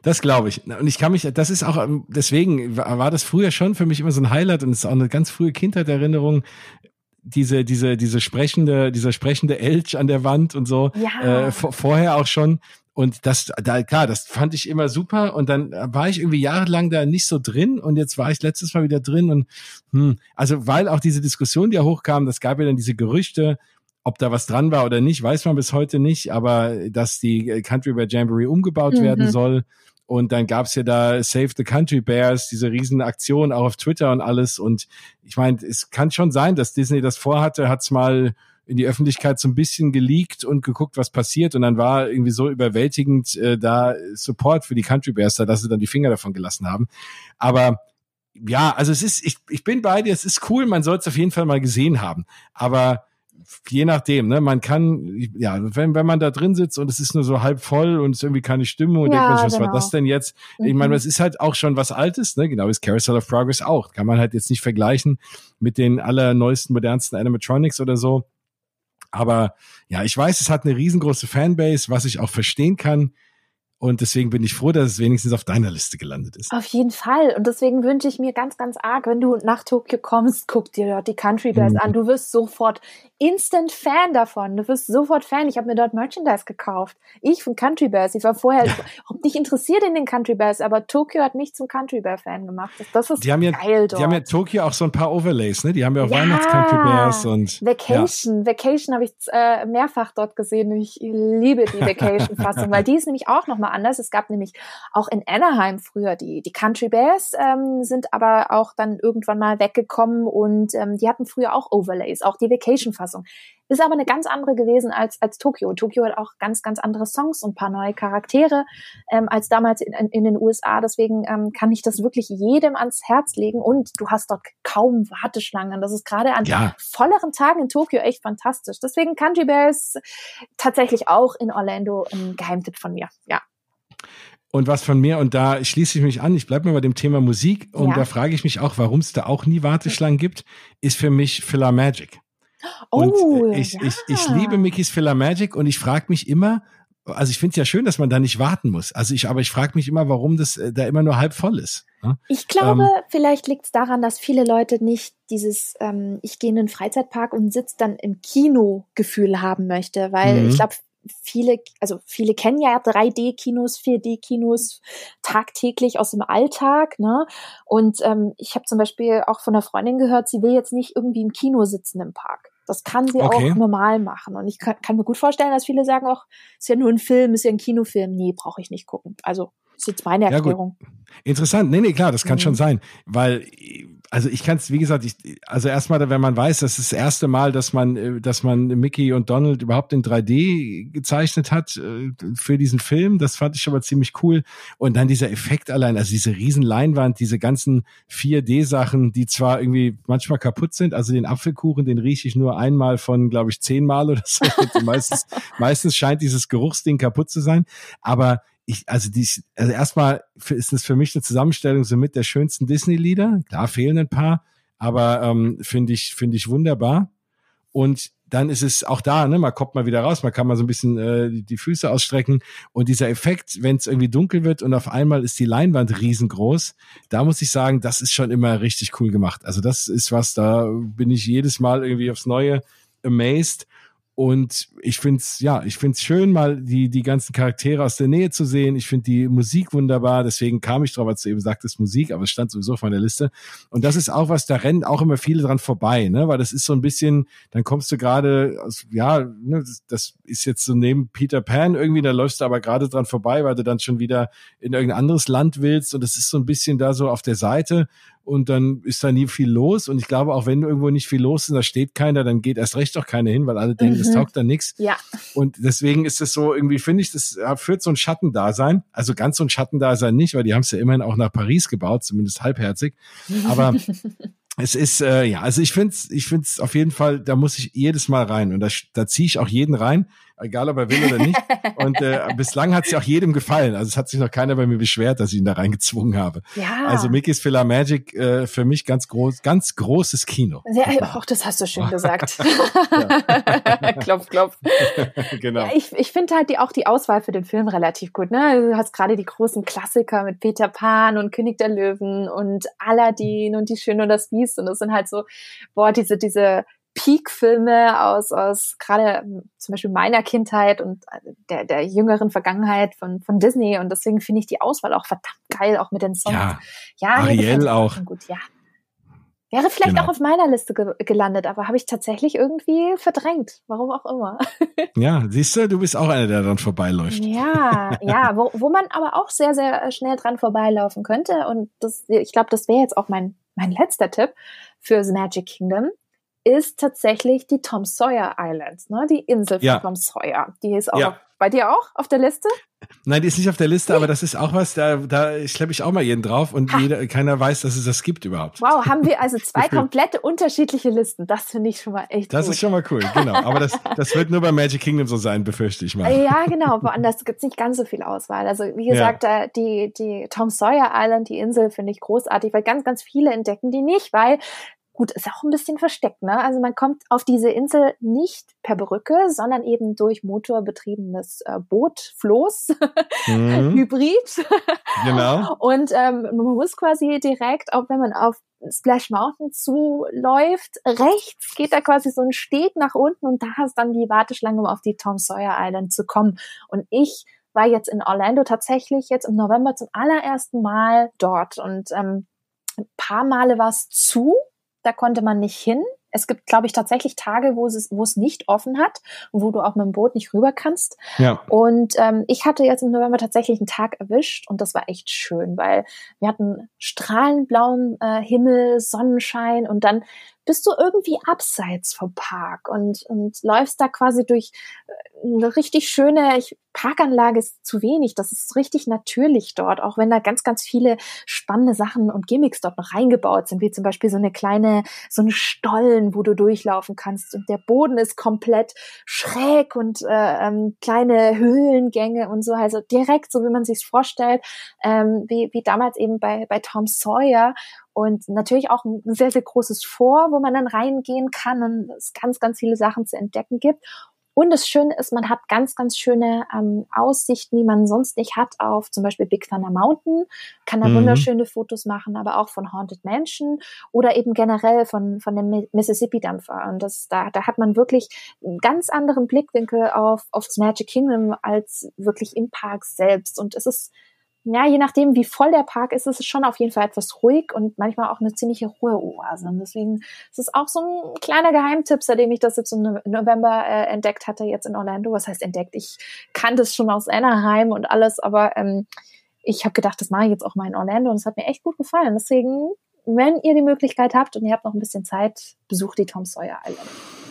A: Das glaube ich. Und ich kann mich, das ist auch, ähm, deswegen war das früher schon für mich immer so ein Highlight und es ist auch eine ganz frühe Kindheitserinnerung, diese, diese, diese sprechende, dieser sprechende Elch an der Wand und so, ja. äh, vorher auch schon. Und das, da, klar, das fand ich immer super. Und dann war ich irgendwie jahrelang da nicht so drin. Und jetzt war ich letztes Mal wieder drin. Und hm, also weil auch diese Diskussion, die ja hochkam, das gab ja dann diese Gerüchte, ob da was dran war oder nicht, weiß man bis heute nicht. Aber dass die Country by Jamboree umgebaut mhm. werden soll und dann gab's ja da Save the Country Bears, diese riesen Aktion auch auf Twitter und alles. Und ich meine, es kann schon sein, dass Disney das vorhatte, hat's mal in die Öffentlichkeit so ein bisschen geleakt und geguckt, was passiert. Und dann war irgendwie so überwältigend äh, da Support für die Country Bears da, dass sie dann die Finger davon gelassen haben. Aber ja, also es ist, ich, ich bin bei dir, es ist cool, man soll es auf jeden Fall mal gesehen haben. Aber je nachdem, ne? Man kann, ja, wenn, wenn man da drin sitzt und es ist nur so halb voll und es ist irgendwie keine Stimmung und ja, denkt man sich, was genau. war das denn jetzt? Mhm. Ich meine, mhm. das ist halt auch schon was Altes, ne? Genau wie das Carousel of Progress auch. Kann man halt jetzt nicht vergleichen mit den allerneuesten, modernsten Animatronics oder so. Aber ja, ich weiß, es hat eine riesengroße Fanbase, was ich auch verstehen kann. Und deswegen bin ich froh, dass es wenigstens auf deiner Liste gelandet ist.
B: Auf jeden Fall. Und deswegen wünsche ich mir ganz, ganz arg, wenn du nach Tokio kommst, guck dir dort die Country Bears mhm. an. Du wirst sofort instant Fan davon. Du wirst sofort Fan. Ich habe mir dort Merchandise gekauft. Ich von Country Bears. Ich war vorher überhaupt nicht interessiert in den Country Bears, aber Tokio hat mich zum Country Bear Fan gemacht. Das ist
A: die haben ja,
B: geil
A: dort. Die haben ja Tokio auch so ein paar Overlays, ne? Die haben ja auch ja. Weihnachts Country Bears und
B: Vacation. Ja. Vacation habe ich äh, mehrfach dort gesehen. Ich liebe die Vacation-Fassung, weil die ist nämlich auch nochmal anders. Es gab nämlich auch in Anaheim früher die, die Country Bears, ähm, sind aber auch dann irgendwann mal weggekommen und ähm, die hatten früher auch Overlays, auch die Vacation-Fassung. Ist aber eine ganz andere gewesen als, als Tokio. Tokio hat auch ganz, ganz andere Songs und paar neue Charaktere ähm, als damals in, in, den USA. Deswegen ähm, kann ich das wirklich jedem ans Herz legen. Und du hast dort kaum Warteschlangen. Das ist gerade an ja. volleren Tagen in Tokio echt fantastisch. Deswegen Country Bears tatsächlich auch in Orlando ein Geheimtipp von mir. Ja.
A: Und was von mir, und da schließe ich mich an, ich bleibe mal bei dem Thema Musik und ja. da frage ich mich auch, warum es da auch nie Warteschlangen gibt, ist für mich Filler Magic. Oh, und ich, ja. ich, ich liebe Mickey's Filler Magic und ich frage mich immer, also ich finde es ja schön, dass man da nicht warten muss. Also ich, aber ich frage mich immer, warum das äh, da immer nur halb voll ist.
B: Ne? Ich glaube, ähm, vielleicht liegt es daran, dass viele Leute nicht dieses, ähm, ich gehe in den Freizeitpark und sitze dann im Kino-Gefühl haben möchte, weil mhm. ich glaube, viele, also viele kennen ja 3D-Kinos, 4D-Kinos tagtäglich aus dem Alltag, ne? Und ähm, ich habe zum Beispiel auch von einer Freundin gehört, sie will jetzt nicht irgendwie im Kino sitzen im Park. Das kann sie okay. auch normal machen. Und ich kann, kann, mir gut vorstellen, dass viele sagen auch, ist ja nur ein Film, ist ja ein Kinofilm. Nee, brauche ich nicht gucken. Also, ist jetzt meine Erklärung. Ja,
A: Interessant. Nee, nee, klar, das kann mhm. schon sein. Weil also ich kann es, wie gesagt, ich, also erstmal, wenn man weiß, das ist das erste Mal, dass man, äh, dass man Mickey und Donald überhaupt in 3D gezeichnet hat äh, für diesen Film, das fand ich schon mal ziemlich cool. Und dann dieser Effekt allein, also diese riesen Leinwand, diese ganzen 4D-Sachen, die zwar irgendwie manchmal kaputt sind, also den Apfelkuchen, den rieche ich nur einmal von, glaube ich, zehnmal oder so. meistens, meistens scheint dieses Geruchsding kaputt zu sein. Aber ich, also die, also erstmal ist es für mich eine Zusammenstellung so mit der schönsten Disney-Lieder. Klar fehlen ein paar, aber ähm, finde ich, finde ich wunderbar. Und dann ist es auch da, ne, man kommt mal wieder raus, man kann mal so ein bisschen äh, die, die Füße ausstrecken. Und dieser Effekt, wenn es irgendwie dunkel wird und auf einmal ist die Leinwand riesengroß, da muss ich sagen, das ist schon immer richtig cool gemacht. Also das ist was, da bin ich jedes Mal irgendwie aufs Neue amazed. Und ich find's ja, ich find's schön, mal die, die ganzen Charaktere aus der Nähe zu sehen. Ich finde die Musik wunderbar. Deswegen kam ich drauf, als du eben sagtest Musik, aber es stand sowieso auf meiner Liste. Und das ist auch was, da rennen auch immer viele dran vorbei, ne? Weil das ist so ein bisschen, dann kommst du gerade, ja, ne, das, das ist jetzt so neben Peter Pan irgendwie, da läufst du aber gerade dran vorbei, weil du dann schon wieder in irgendein anderes Land willst. Und das ist so ein bisschen da so auf der Seite. Und dann ist da nie viel los. Und ich glaube, auch wenn irgendwo nicht viel los ist, da steht keiner, dann geht erst recht auch keiner hin, weil alle denken, mhm. das taugt dann nichts.
B: Ja.
A: Und deswegen ist es so, irgendwie finde ich, das führt so ein Schattendasein. Also ganz so ein Schattendasein nicht, weil die haben es ja immerhin auch nach Paris gebaut, zumindest halbherzig. Aber es ist, äh, ja, also ich finde es ich find's auf jeden Fall, da muss ich jedes Mal rein und da, da ziehe ich auch jeden rein egal ob er will oder nicht. Und äh, bislang hat es ja auch jedem gefallen. Also es hat sich noch keiner bei mir beschwert, dass ich ihn da reingezwungen habe.
B: Ja.
A: Also Mickey's Filler Magic äh, für mich ganz groß, ganz großes Kino.
B: Ja, auch das hast du schön gesagt. klopf, klopf. genau. Ja, ich ich finde halt die, auch die Auswahl für den Film relativ gut. Ne? Also du hast gerade die großen Klassiker mit Peter Pan und König der Löwen und Aladdin und die Schöne und das Biest. Und das sind halt so, boah, diese, diese Peak-Filme aus, aus gerade zum Beispiel meiner Kindheit und äh, der, der jüngeren Vergangenheit von, von Disney. Und deswegen finde ich die Auswahl auch verdammt geil, auch mit den Songs.
A: Ja, ja Ariel auch.
B: Gut, ja. Wäre vielleicht genau. auch auf meiner Liste ge gelandet, aber habe ich tatsächlich irgendwie verdrängt. Warum auch immer.
A: ja, siehst du, du bist auch einer, der dran vorbeiläuft.
B: Ja, ja, wo, wo man aber auch sehr, sehr schnell dran vorbeilaufen könnte. Und das, ich glaube, das wäre jetzt auch mein, mein letzter Tipp für The Magic Kingdom ist tatsächlich die Tom Sawyer Island, ne? die Insel von ja. Tom Sawyer. Die ist auch ja. bei dir auch auf der Liste?
A: Nein, die ist nicht auf der Liste, aber das ist auch was, da, da schleppe ich auch mal jeden drauf und jeder, keiner weiß, dass es das gibt überhaupt.
B: Wow, haben wir also zwei komplette unterschiedliche Listen. Das finde ich schon mal echt
A: Das
B: gut.
A: ist schon mal cool, genau. Aber das, das wird nur bei Magic Kingdom so sein, befürchte ich mal.
B: Ja, genau. Woanders gibt's nicht ganz so viel Auswahl. Also wie gesagt, ja. die, die Tom Sawyer Island, die Insel, finde ich großartig, weil ganz, ganz viele entdecken die nicht, weil Gut, ist auch ein bisschen versteckt, ne? Also man kommt auf diese Insel nicht per Brücke, sondern eben durch motorbetriebenes äh, Boot, Floß, mhm. Hybrid.
A: Genau.
B: Und ähm, man muss quasi direkt, auch wenn man auf Splash Mountain zuläuft, rechts geht da quasi so ein Steg nach unten und da ist dann die Warteschlange, um auf die Tom Sawyer Island zu kommen. Und ich war jetzt in Orlando tatsächlich jetzt im November zum allerersten Mal dort und ähm, ein paar Male war es zu, da konnte man nicht hin. Es gibt, glaube ich, tatsächlich Tage, wo es, wo es nicht offen hat und wo du auch mit dem Boot nicht rüber kannst.
A: Ja.
B: Und ähm, ich hatte jetzt im November tatsächlich einen Tag erwischt und das war echt schön, weil wir hatten strahlenblauen äh, Himmel, Sonnenschein und dann bist du irgendwie abseits vom Park und, und läufst da quasi durch äh, eine richtig schöne ich, Parkanlage ist zu wenig. Das ist richtig natürlich dort, auch wenn da ganz, ganz viele spannende Sachen und Gimmicks dort noch reingebaut sind, wie zum Beispiel so eine kleine, so eine Stollen, wo du durchlaufen kannst und der Boden ist komplett schräg und äh, ähm, kleine Höhlengänge und so, also direkt so, wie man sich vorstellt, ähm, wie, wie damals eben bei, bei Tom Sawyer und natürlich auch ein sehr, sehr großes Vor, wo man dann reingehen kann und es ganz, ganz viele Sachen zu entdecken gibt. Und das Schöne ist, man hat ganz, ganz schöne ähm, Aussichten, die man sonst nicht hat, auf zum Beispiel Big Thunder Mountain, kann da mhm. wunderschöne Fotos machen, aber auch von Haunted Mansion oder eben generell von, von dem Mississippi-Dampfer. Und das, da, da hat man wirklich einen ganz anderen Blickwinkel auf, aufs Magic Kingdom als wirklich im Park selbst. Und es ist ja, je nachdem, wie voll der Park ist, ist es schon auf jeden Fall etwas ruhig und manchmal auch eine ziemliche Ruheoase. Und deswegen ist es auch so ein kleiner Geheimtipp, seitdem ich das jetzt im November äh, entdeckt hatte, jetzt in Orlando. Was heißt entdeckt? Ich kannte es schon aus Anaheim und alles, aber ähm, ich habe gedacht, das mache ich jetzt auch mal in Orlando und es hat mir echt gut gefallen. Deswegen, wenn ihr die Möglichkeit habt und ihr habt noch ein bisschen Zeit, besucht die Tom Sawyer Island.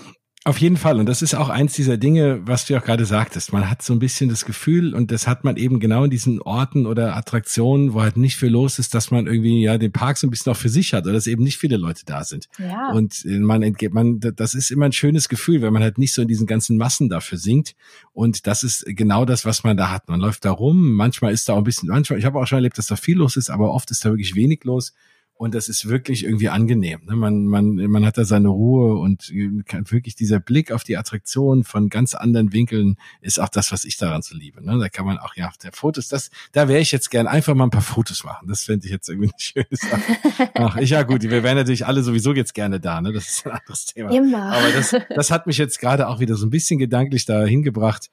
A: Auf jeden Fall. Und das ist auch eins dieser Dinge, was du auch gerade sagtest. Man hat so ein bisschen das Gefühl, und das hat man eben genau in diesen Orten oder Attraktionen, wo halt nicht viel los ist, dass man irgendwie ja den Park so ein bisschen auch für sich hat oder dass eben nicht viele Leute da sind.
B: Ja.
A: Und man entgeht, man, das ist immer ein schönes Gefühl, wenn man halt nicht so in diesen ganzen Massen dafür singt. Und das ist genau das, was man da hat. Man läuft da rum. Manchmal ist da auch ein bisschen, manchmal, ich habe auch schon erlebt, dass da viel los ist, aber oft ist da wirklich wenig los. Und das ist wirklich irgendwie angenehm. Ne? Man, man, man hat da seine Ruhe und wirklich dieser Blick auf die Attraktion von ganz anderen Winkeln ist auch das, was ich daran so liebe. Ne? Da kann man auch, ja, der Fotos, das, da wäre ich jetzt gern einfach mal ein paar Fotos machen. Das fände ich jetzt irgendwie eine schöne Sache. Ach, ich, ja gut, wir wären natürlich alle sowieso jetzt gerne da, ne? Das ist ein anderes Thema.
B: Immer.
A: Aber das, das hat mich jetzt gerade auch wieder so ein bisschen gedanklich da hingebracht.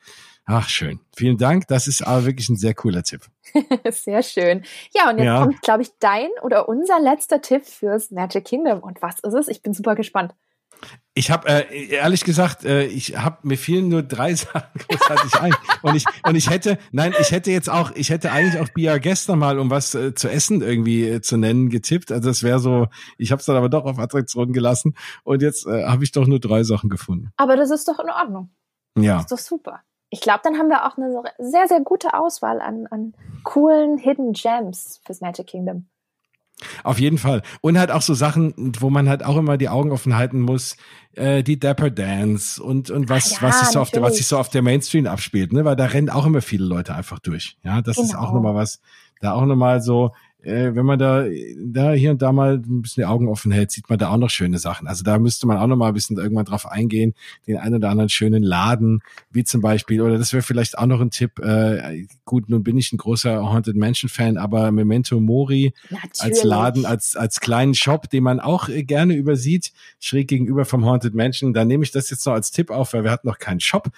A: Ach, schön. Vielen Dank. Das ist aber wirklich ein sehr cooler Tipp.
B: sehr schön. Ja, und jetzt ja. kommt, glaube ich, dein oder unser letzter Tipp fürs Magic Kingdom. Und was ist es? Ich bin super gespannt.
A: Ich habe äh, ehrlich gesagt, äh, ich habe mir fielen nur drei Sachen großartig ein und ich und ich hätte, nein, ich hätte jetzt auch, ich hätte eigentlich auch Bia gestern mal, um was äh, zu essen irgendwie äh, zu nennen, getippt. Also das wäre so, ich habe es dann aber doch auf Attraktionen gelassen und jetzt äh, habe ich doch nur drei Sachen gefunden.
B: Aber das ist doch in Ordnung.
A: Ja.
B: Das ist doch super. Ich glaube, dann haben wir auch eine sehr, sehr gute Auswahl an, an coolen Hidden Gems fürs Magic Kingdom.
A: Auf jeden Fall. Und halt auch so Sachen, wo man halt auch immer die Augen offen halten muss, äh, die Dapper Dance und, und was, ja, was, sich so auf der, was sich so auf der Mainstream abspielt, ne? Weil da rennen auch immer viele Leute einfach durch. Ja, das genau. ist auch genau. nochmal was, da auch nochmal so, äh, wenn man da, da hier und da mal ein bisschen die Augen offen hält, sieht man da auch noch schöne Sachen. Also da müsste man auch noch mal ein bisschen irgendwann drauf eingehen, den einen oder anderen schönen Laden, wie zum Beispiel, oder das wäre vielleicht auch noch ein Tipp, äh, gut, nun bin ich ein großer Haunted Mansion Fan, aber Memento Mori Natürlich. als Laden, als, als kleinen Shop, den man auch äh, gerne übersieht, schräg gegenüber vom Haunted Mansion, da nehme ich das jetzt noch als Tipp auf, weil wir hatten noch keinen Shop.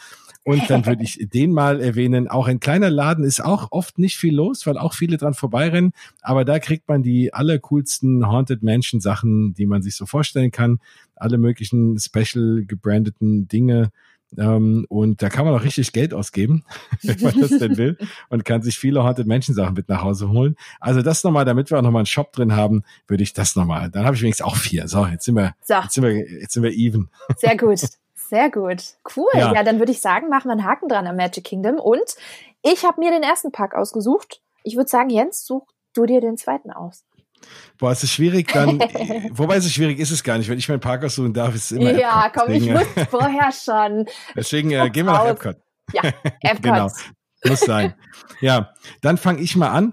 A: Und dann würde ich den mal erwähnen. Auch ein kleiner Laden ist auch oft nicht viel los, weil auch viele dran vorbeirennen. Aber da kriegt man die allercoolsten Haunted Mansion Sachen, die man sich so vorstellen kann. Alle möglichen special gebrandeten Dinge. Ähm, und da kann man auch richtig Geld ausgeben, wenn man das denn will. Und kann sich viele Haunted Mansion Sachen mit nach Hause holen. Also das nochmal, damit wir auch nochmal einen Shop drin haben, würde ich das nochmal. Dann habe ich wenigstens auch vier. So, jetzt sind wir, so. jetzt sind wir, jetzt sind wir even.
B: Sehr gut. Sehr gut. Cool. Ja, ja dann würde ich sagen, machen wir einen Haken dran am Magic Kingdom. Und ich habe mir den ersten Park ausgesucht. Ich würde sagen, Jens, such du dir den zweiten aus.
A: Boah, es ist schwierig dann, wobei es ist schwierig ist es gar nicht, wenn ich meinen Park aussuchen darf, ist es immer
B: Ja, Epcot. komm, ich wusste vorher schon.
A: Deswegen äh, gehen wir nach Epcot.
B: Ja, Epcot.
A: genau, muss sein. Ja, dann fange ich mal an.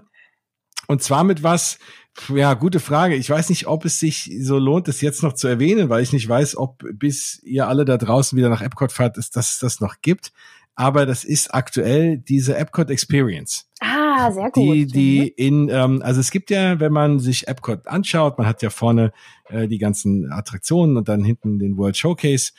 A: Und zwar mit was, ja, gute Frage. Ich weiß nicht, ob es sich so lohnt, das jetzt noch zu erwähnen, weil ich nicht weiß, ob bis ihr alle da draußen wieder nach Epcot fahrt, dass, dass es das noch gibt. Aber das ist aktuell diese Epcot Experience.
B: Ah, sehr gut.
A: Die, die in, ähm, also es gibt ja, wenn man sich Epcot anschaut, man hat ja vorne äh, die ganzen Attraktionen und dann hinten den World Showcase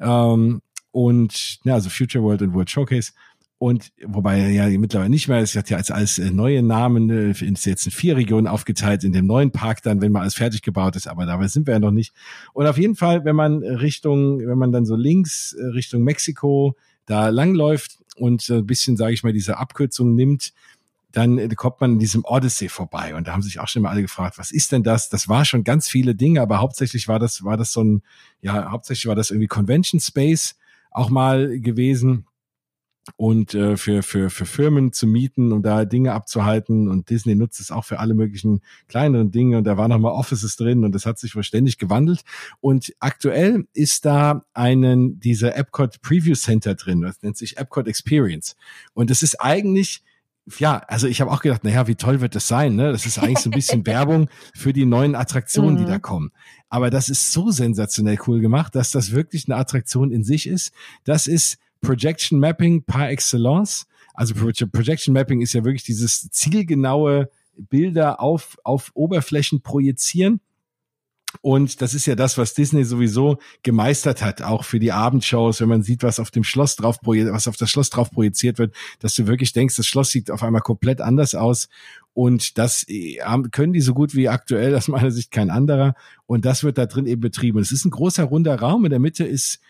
A: ähm, und ja, also Future World und World Showcase. Und wobei er ja mittlerweile nicht mehr, es hat ja als, als äh, neue Namen, äh, ist jetzt in vier Regionen aufgeteilt, in dem neuen Park dann, wenn mal alles fertig gebaut ist, aber dabei sind wir ja noch nicht. Und auf jeden Fall, wenn man Richtung, wenn man dann so links äh, Richtung Mexiko da langläuft und ein bisschen, sage ich mal, diese Abkürzung nimmt, dann kommt man in diesem Odyssey vorbei. Und da haben sich auch schon mal alle gefragt, was ist denn das? Das war schon ganz viele Dinge, aber hauptsächlich war das, war das so ein, ja, hauptsächlich war das irgendwie Convention Space auch mal gewesen und äh, für, für, für Firmen zu mieten und da Dinge abzuhalten. Und Disney nutzt es auch für alle möglichen kleineren Dinge. Und da waren nochmal Offices drin und das hat sich wohl ständig gewandelt. Und aktuell ist da einen, dieser Epcot Preview Center drin. Das nennt sich Epcot Experience. Und das ist eigentlich ja, also ich habe auch gedacht, naja, wie toll wird das sein? Ne? Das ist eigentlich so ein bisschen Werbung für die neuen Attraktionen, die da mhm. kommen. Aber das ist so sensationell cool gemacht, dass das wirklich eine Attraktion in sich ist. Das ist Projection Mapping par excellence. Also Projection Mapping ist ja wirklich dieses zielgenaue Bilder auf, auf Oberflächen projizieren. Und das ist ja das, was Disney sowieso gemeistert hat, auch für die Abendshows, wenn man sieht, was auf dem Schloss drauf projiziert, was auf das Schloss drauf projiziert wird, dass du wirklich denkst, das Schloss sieht auf einmal komplett anders aus. Und das äh, können die so gut wie aktuell, aus meiner Sicht kein anderer. Und das wird da drin eben betrieben. Es ist ein großer runder Raum. In der Mitte ist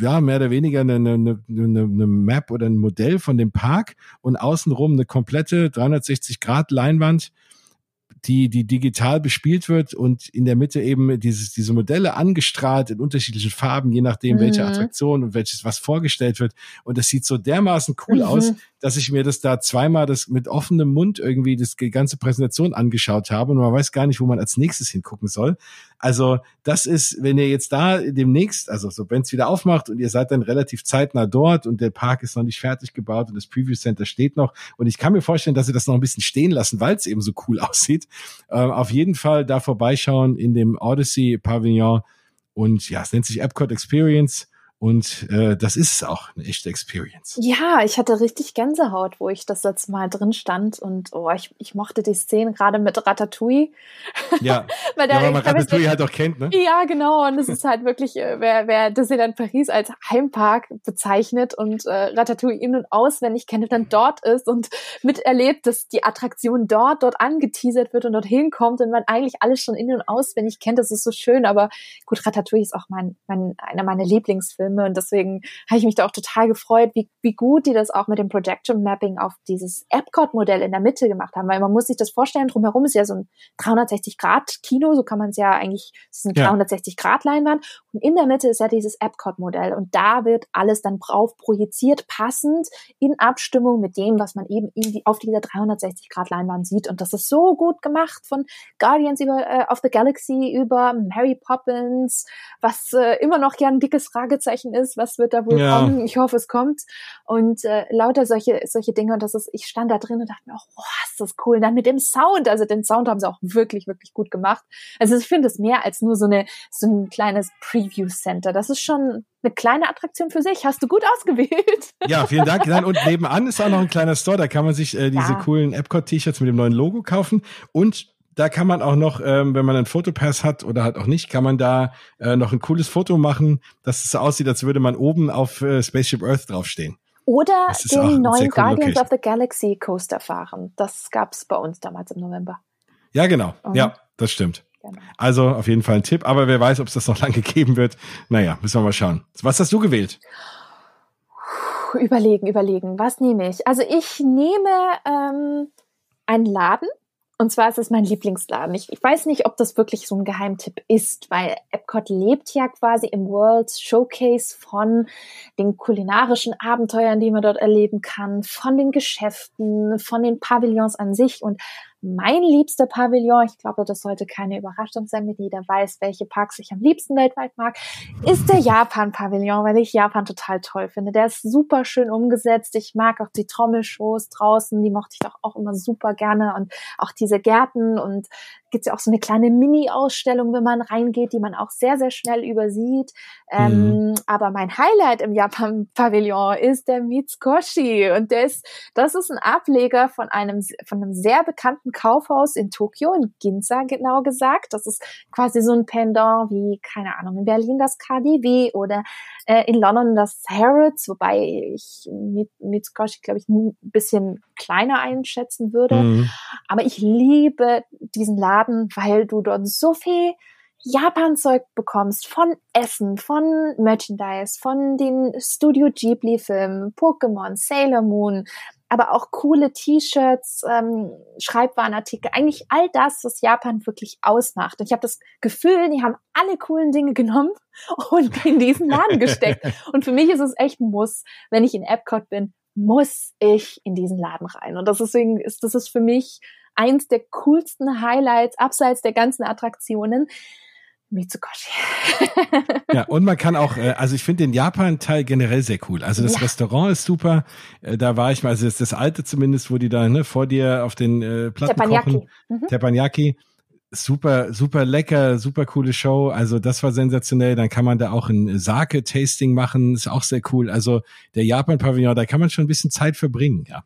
A: ja, mehr oder weniger eine, eine, eine, eine Map oder ein Modell von dem Park und außenrum eine komplette 360 Grad Leinwand die, die digital bespielt wird und in der Mitte eben dieses, diese Modelle angestrahlt in unterschiedlichen Farben, je nachdem, mhm. welche Attraktion und welches was vorgestellt wird. Und das sieht so dermaßen cool mhm. aus, dass ich mir das da zweimal das mit offenem Mund irgendwie das die ganze Präsentation angeschaut habe und man weiß gar nicht, wo man als nächstes hingucken soll. Also das ist, wenn ihr jetzt da demnächst, also so wenn es wieder aufmacht und ihr seid dann relativ zeitnah dort und der Park ist noch nicht fertig gebaut und das Preview Center steht noch und ich kann mir vorstellen, dass sie das noch ein bisschen stehen lassen, weil es eben so cool aussieht. Äh, auf jeden Fall da vorbeischauen in dem Odyssey Pavillon und ja, es nennt sich Epcot Experience Und äh, das ist auch eine echte Experience.
B: Ja, ich hatte richtig Gänsehaut, wo ich das letzte Mal drin stand. Und oh, ich, ich mochte die Szene gerade mit Ratatouille.
A: Ja, weil, der, ja, weil man Ratatouille halt auch kennt, ne?
B: Ja, genau. Und es ist halt wirklich, äh, wer, wer Disneyland Paris als Heimpark bezeichnet und äh, Ratatouille in- und auswendig kennt und dann dort ist und miterlebt, dass die Attraktion dort, dort angeteasert wird und dorthin kommt und man eigentlich alles schon in- und auswendig kennt, das ist so schön. Aber gut, Ratatouille ist auch mein, mein einer meiner Lieblingsfilme. Filme und deswegen habe ich mich da auch total gefreut, wie, wie gut die das auch mit dem Projection Mapping auf dieses Epcot-Modell in der Mitte gemacht haben, weil man muss sich das vorstellen, drumherum ist ja so ein 360-Grad-Kino, so kann man es ja eigentlich, es ist eine ja. 360-Grad-Leinwand und in der Mitte ist ja dieses Epcot-Modell. Und da wird alles dann drauf projiziert, passend in Abstimmung mit dem, was man eben auf dieser 360-Grad-Leinwand sieht. Und das ist so gut gemacht von Guardians über, äh, of the Galaxy über Mary Poppins, was äh, immer noch ja ein dickes Fragezeichen Fragezeichen ist, was wird da wohl ja. kommen? Ich hoffe, es kommt. Und äh, lauter solche solche Dinge und das ist, ich stand da drin und dachte mir, oh, ist das cool. Und dann mit dem Sound, also den Sound haben sie auch wirklich wirklich gut gemacht. Also ich finde es mehr als nur so eine so ein kleines Preview Center. Das ist schon eine kleine Attraktion für sich. Hast du gut ausgewählt.
A: Ja, vielen Dank. Nein, und nebenan ist auch noch ein kleiner Store. Da kann man sich äh, diese ja. coolen Epcot-T-Shirts mit dem neuen Logo kaufen. Und da kann man auch noch, ähm, wenn man einen Fotopass hat oder halt auch nicht, kann man da äh, noch ein cooles Foto machen, dass es so aussieht, als würde man oben auf äh, Spaceship Earth draufstehen.
B: Oder den neuen Guardians Location. of the Galaxy Coaster fahren. Das gab's bei uns damals im November.
A: Ja, genau. Mhm. Ja, das stimmt. Genau. Also auf jeden Fall ein Tipp, aber wer weiß, ob es das noch lange geben wird. Naja, müssen wir mal schauen. Was hast du gewählt?
B: Überlegen, überlegen. Was nehme ich? Also ich nehme ähm, einen Laden, und zwar ist es mein Lieblingsladen. Ich, ich, weiß nicht, ob das wirklich so ein Geheimtipp ist, weil Epcot lebt ja quasi im World Showcase von den kulinarischen Abenteuern, die man dort erleben kann, von den Geschäften, von den Pavillons an sich. Und mein liebster Pavillon, ich glaube, das sollte keine Überraschung sein, mit jeder weiß, welche Parks ich am liebsten weltweit mag, ist der Japan-Pavillon, weil ich Japan total toll finde. Der ist super schön umgesetzt. Ich mag auch die Trommelshows draußen, die mochte ich doch auch immer super gerne und auch diese Gärten und gibt es ja auch so eine kleine Mini-Ausstellung, wenn man reingeht, die man auch sehr, sehr schnell übersieht. Ähm, mhm. Aber mein Highlight im Japan-Pavillon ist der Mitsukoshi. Und der ist, das ist ein Ableger von einem, von einem sehr bekannten Kaufhaus in Tokio, in Ginza genau gesagt. Das ist quasi so ein Pendant wie, keine Ahnung, in Berlin das KDW oder äh, in London das Harrods, wobei ich mit, Mitsukoshi, glaube ich, ein bisschen kleiner einschätzen würde. Mhm. Aber ich liebe diesen Laden, weil du dort so viel Japan-Zeug bekommst, von Essen, von Merchandise, von den Studio Ghibli-Filmen, Pokémon, Sailor Moon, aber auch coole T-Shirts, ähm, Schreibwarenartikel, eigentlich all das, was Japan wirklich ausmacht. Und ich habe das Gefühl, die haben alle coolen Dinge genommen und in diesen Laden gesteckt. Und für mich ist es echt ein Muss, wenn ich in Epcot bin, muss ich in diesen Laden rein. Und deswegen ist das ist für mich eins der coolsten Highlights abseits der ganzen Attraktionen. Mitsukoshi.
A: ja, und man kann auch, äh, also ich finde den Japan-Teil generell sehr cool. Also das ja. Restaurant ist super. Äh, da war ich mal, also das, ist das alte zumindest, wo die da ne, vor dir auf den äh, Platten Teppanyaki. kochen. Mhm. Teppanyaki. Super, super lecker, super coole Show. Also das war sensationell. Dann kann man da auch ein Sake-Tasting machen. Ist auch sehr cool. Also der Japan-Pavillon, da kann man schon ein bisschen Zeit verbringen, ja.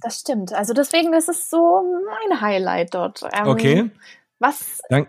B: Das stimmt. Also deswegen ist es so mein Highlight dort.
A: Ähm, okay. Was? Dann,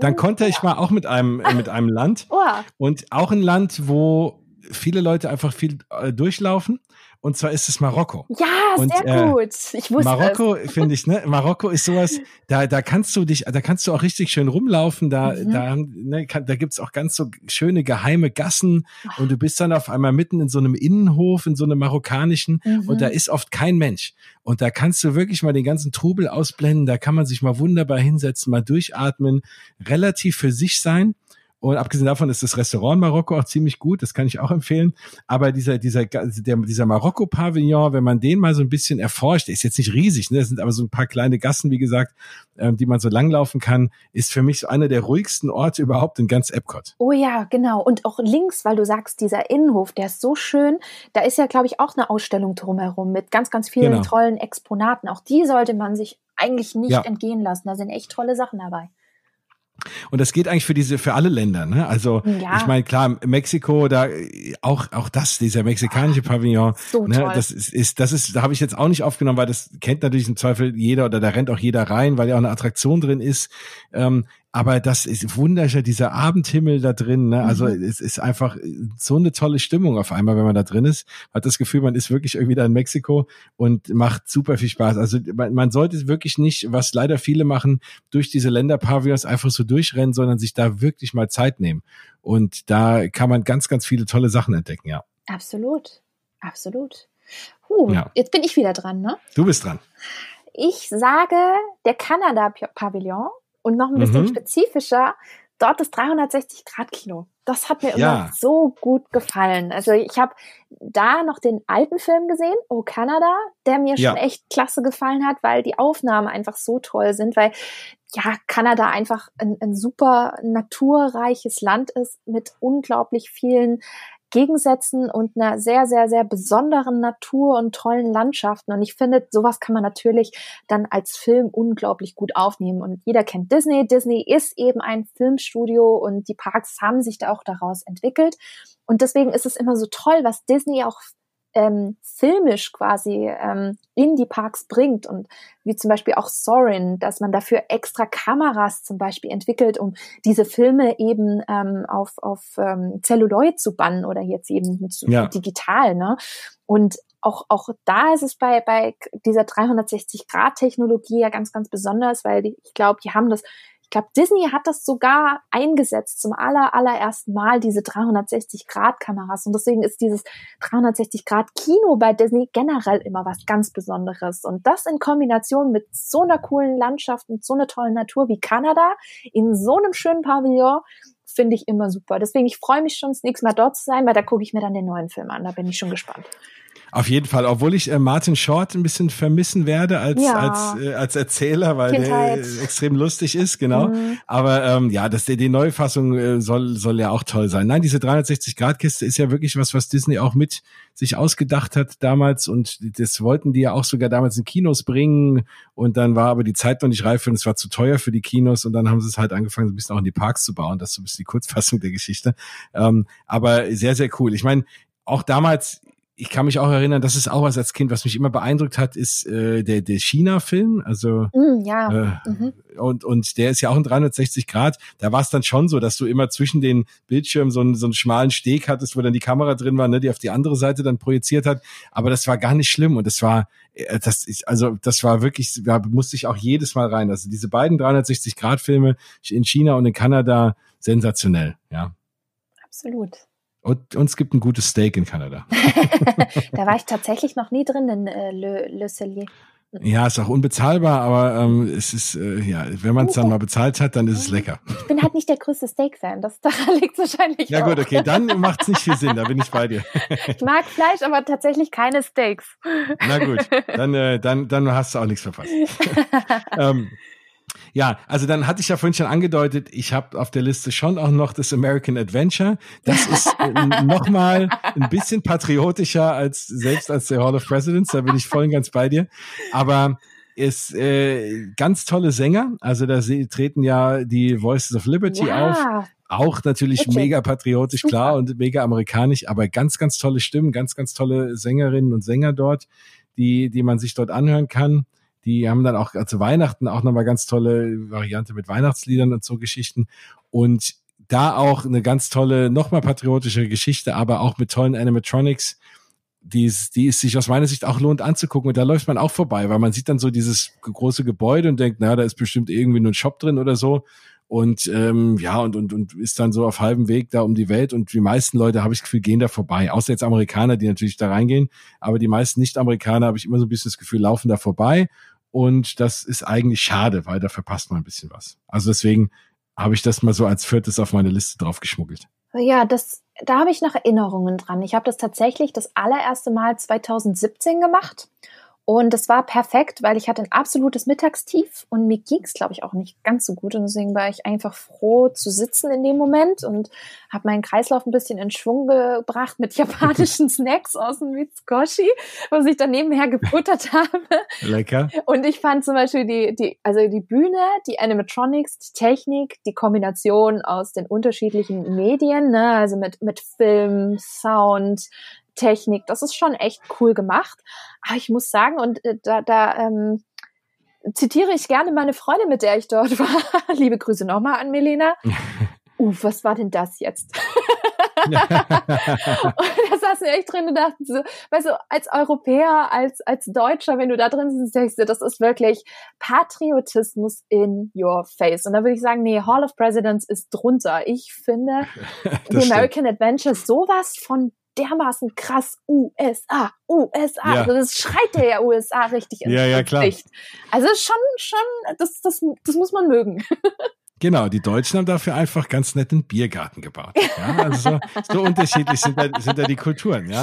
A: dann konnte ich mal auch mit einem, mit einem Land. Oh. Und auch ein Land, wo viele Leute einfach viel äh, durchlaufen und zwar ist es Marokko.
B: Ja, und, sehr äh, gut. Ich wusste
A: Marokko finde ich, ne? Marokko ist sowas, da da kannst du dich, da kannst du auch richtig schön rumlaufen. Da mhm. da ne, kann, da gibt's auch ganz so schöne geheime Gassen und du bist dann auf einmal mitten in so einem Innenhof, in so einem marokkanischen mhm. und da ist oft kein Mensch. Und da kannst du wirklich mal den ganzen Trubel ausblenden. Da kann man sich mal wunderbar hinsetzen, mal durchatmen, relativ für sich sein. Und abgesehen davon ist das Restaurant in Marokko auch ziemlich gut, das kann ich auch empfehlen. Aber dieser, dieser, der, dieser Marokko-Pavillon, wenn man den mal so ein bisschen erforscht, der ist jetzt nicht riesig, ne? Das sind aber so ein paar kleine Gassen, wie gesagt, ähm, die man so langlaufen kann, ist für mich so einer der ruhigsten Orte überhaupt in ganz Epcot.
B: Oh ja, genau. Und auch links, weil du sagst, dieser Innenhof, der ist so schön. Da ist ja, glaube ich, auch eine Ausstellung drumherum mit ganz, ganz vielen genau. tollen Exponaten. Auch die sollte man sich eigentlich nicht ja. entgehen lassen. Da sind echt tolle Sachen dabei.
A: Und das geht eigentlich für diese, für alle Länder. Ne? Also ja. ich meine, klar, Mexiko, da auch auch das, dieser mexikanische Pavillon, so ne, toll. das ist, ist, das ist, da habe ich jetzt auch nicht aufgenommen, weil das kennt natürlich im Zweifel jeder oder da rennt auch jeder rein, weil ja auch eine Attraktion drin ist. Ähm, aber das ist wunderschön, dieser Abendhimmel da drin. Ne? Also mhm. es ist einfach so eine tolle Stimmung auf einmal, wenn man da drin ist. Hat das Gefühl, man ist wirklich irgendwie da in Mexiko und macht super viel Spaß. Also man, man sollte wirklich nicht, was leider viele machen, durch diese Länderpavillons einfach so durchrennen, sondern sich da wirklich mal Zeit nehmen. Und da kann man ganz, ganz viele tolle Sachen entdecken, ja.
B: Absolut, absolut. Uh, ja. Jetzt bin ich wieder dran, ne?
A: Du bist dran.
B: Ich sage der Kanada-Pavillon und noch ein bisschen mhm. spezifischer, dort das 360-Grad-Kino. Das hat mir ja. immer so gut gefallen. Also ich habe da noch den alten Film gesehen, Oh Canada, der mir ja. schon echt klasse gefallen hat, weil die Aufnahmen einfach so toll sind, weil ja, Kanada einfach ein, ein super naturreiches Land ist mit unglaublich vielen Gegensätzen und einer sehr, sehr, sehr besonderen Natur und tollen Landschaften. Und ich finde, sowas kann man natürlich dann als Film unglaublich gut aufnehmen. Und jeder kennt Disney. Disney ist eben ein Filmstudio und die Parks haben sich da auch daraus entwickelt. Und deswegen ist es immer so toll, was Disney auch ähm, filmisch quasi ähm, in die Parks bringt und wie zum Beispiel auch Sorin, dass man dafür extra Kameras zum Beispiel entwickelt, um diese Filme eben ähm, auf, auf ähm, Celluloid zu bannen oder jetzt eben zu, ja. digital. Ne? Und auch, auch da ist es bei, bei dieser 360-Grad-Technologie ja ganz, ganz besonders, weil die, ich glaube, die haben das ich glaube, Disney hat das sogar eingesetzt zum aller, allerersten Mal, diese 360-Grad-Kameras. Und deswegen ist dieses 360-Grad-Kino bei Disney generell immer was ganz Besonderes. Und das in Kombination mit so einer coolen Landschaft und so einer tollen Natur wie Kanada in so einem schönen Pavillon, finde ich immer super. Deswegen, ich freue mich schon, das nächste Mal dort zu sein, weil da gucke ich mir dann den neuen Film an. Da bin ich schon gespannt.
A: Auf jeden Fall, obwohl ich äh, Martin Short ein bisschen vermissen werde als ja. als äh, als Erzähler, weil Kindheit. der extrem lustig ist, genau. Mhm. Aber ähm, ja, das die, die Neufassung äh, soll soll ja auch toll sein. Nein, diese 360 Grad Kiste ist ja wirklich was, was Disney auch mit sich ausgedacht hat damals und das wollten die ja auch sogar damals in Kinos bringen und dann war aber die Zeit noch nicht reif und es war zu teuer für die Kinos und dann haben sie es halt angefangen, so ein bisschen auch in die Parks zu bauen. Das ist so ein bisschen die Kurzfassung der Geschichte. Ähm, aber sehr sehr cool. Ich meine auch damals, ich kann mich auch erinnern, das ist auch was als Kind, was mich immer beeindruckt hat, ist äh, der, der China-Film. Also
B: mm, ja.
A: Äh, mhm. und, und der ist ja auch in 360 Grad. Da war es dann schon so, dass du immer zwischen den Bildschirmen so einen, so einen schmalen Steg hattest, wo dann die Kamera drin war, ne, die auf die andere Seite dann projiziert hat. Aber das war gar nicht schlimm und das war, äh, das ist, also das war wirklich, da musste ich auch jedes Mal rein. Also diese beiden 360 Grad Filme in China und in Kanada sensationell, ja.
B: Absolut.
A: Und, und es gibt ein gutes Steak in Kanada.
B: da war ich tatsächlich noch nie drin in äh, Le, Le Cellier.
A: Ja, ist auch unbezahlbar, aber ähm, es ist, äh, ja, wenn man es dann mal bezahlt hat, dann ist es lecker.
B: Ich bin halt nicht der größte Steak-Fan, das daran liegt wahrscheinlich.
A: Ja auch. gut, okay, dann macht es nicht viel Sinn, da bin ich bei dir.
B: ich mag Fleisch, aber tatsächlich keine Steaks.
A: Na gut, dann, äh, dann, dann hast du auch nichts verpasst. ähm, ja, also dann hatte ich ja vorhin schon angedeutet, ich habe auf der Liste schon auch noch das American Adventure. Das ist äh, nochmal ein bisschen patriotischer als selbst als der Hall of Presidents. Da bin ich voll und ganz bei dir. Aber ist äh, ganz tolle Sänger. Also da treten ja die Voices of Liberty ja. auf. Auch natürlich Bitte. mega patriotisch, Super. klar, und mega amerikanisch, aber ganz, ganz tolle Stimmen, ganz, ganz tolle Sängerinnen und Sänger dort, die, die man sich dort anhören kann. Die haben dann auch zu Weihnachten auch nochmal ganz tolle Variante mit Weihnachtsliedern und so Geschichten. Und da auch eine ganz tolle, nochmal patriotische Geschichte, aber auch mit tollen Animatronics, die es, die es sich aus meiner Sicht auch lohnt anzugucken. Und da läuft man auch vorbei, weil man sieht dann so dieses große Gebäude und denkt, na, da ist bestimmt irgendwie nur ein Shop drin oder so. Und ähm, ja und, und und ist dann so auf halbem Weg da um die Welt. Und die meisten Leute habe ich das Gefühl gehen da vorbei. Außer jetzt Amerikaner die natürlich da reingehen. Aber die meisten Nicht-Amerikaner habe ich immer so ein bisschen das Gefühl laufen da vorbei und das ist eigentlich schade weil da verpasst man ein bisschen was. Also deswegen habe ich das mal so als viertes auf meine Liste drauf geschmuggelt.
B: Ja das da habe ich noch Erinnerungen dran. Ich habe das tatsächlich das allererste Mal 2017 gemacht Und das war perfekt, weil ich hatte ein absolutes Mittagstief und mir ging es, glaube ich, auch nicht ganz so gut. Und deswegen war ich einfach froh zu sitzen in dem Moment und habe meinen Kreislauf ein bisschen in Schwung gebracht mit japanischen Snacks aus dem Mitsukoshi, was ich dann nebenher gefuttert habe.
A: Lecker.
B: Und ich fand zum Beispiel die, die, also die Bühne, die Animatronics, die Technik, die Kombination aus den unterschiedlichen Medien, ne, also mit, mit Film, Sound, Technik. Das ist schon echt cool gemacht. Aber ich muss sagen, und äh, da, da ähm, zitiere ich gerne meine Freundin, mit der ich dort war. Liebe Grüße nochmal an Melena. Uh, was war denn das jetzt? und da saßen wir echt drin und dachten so, weißt du, als Europäer, als, als Deutscher, wenn du da drin sitzt, denkst du, das ist wirklich Patriotismus in your face. Und da würde ich sagen, nee, Hall of Presidents ist drunter. Ich finde, die American. Adventure sowas von dermaßen krass USA, USA. Ja. Also das schreit der ja USA richtig
A: ins ja, ja, klar. Gesicht.
B: Also schon, schon, das, das, das muss man mögen.
A: Genau, die Deutschen haben dafür einfach ganz nett einen Biergarten gebaut. Ja, also so, so unterschiedlich sind da, sind da die Kulturen. Ja,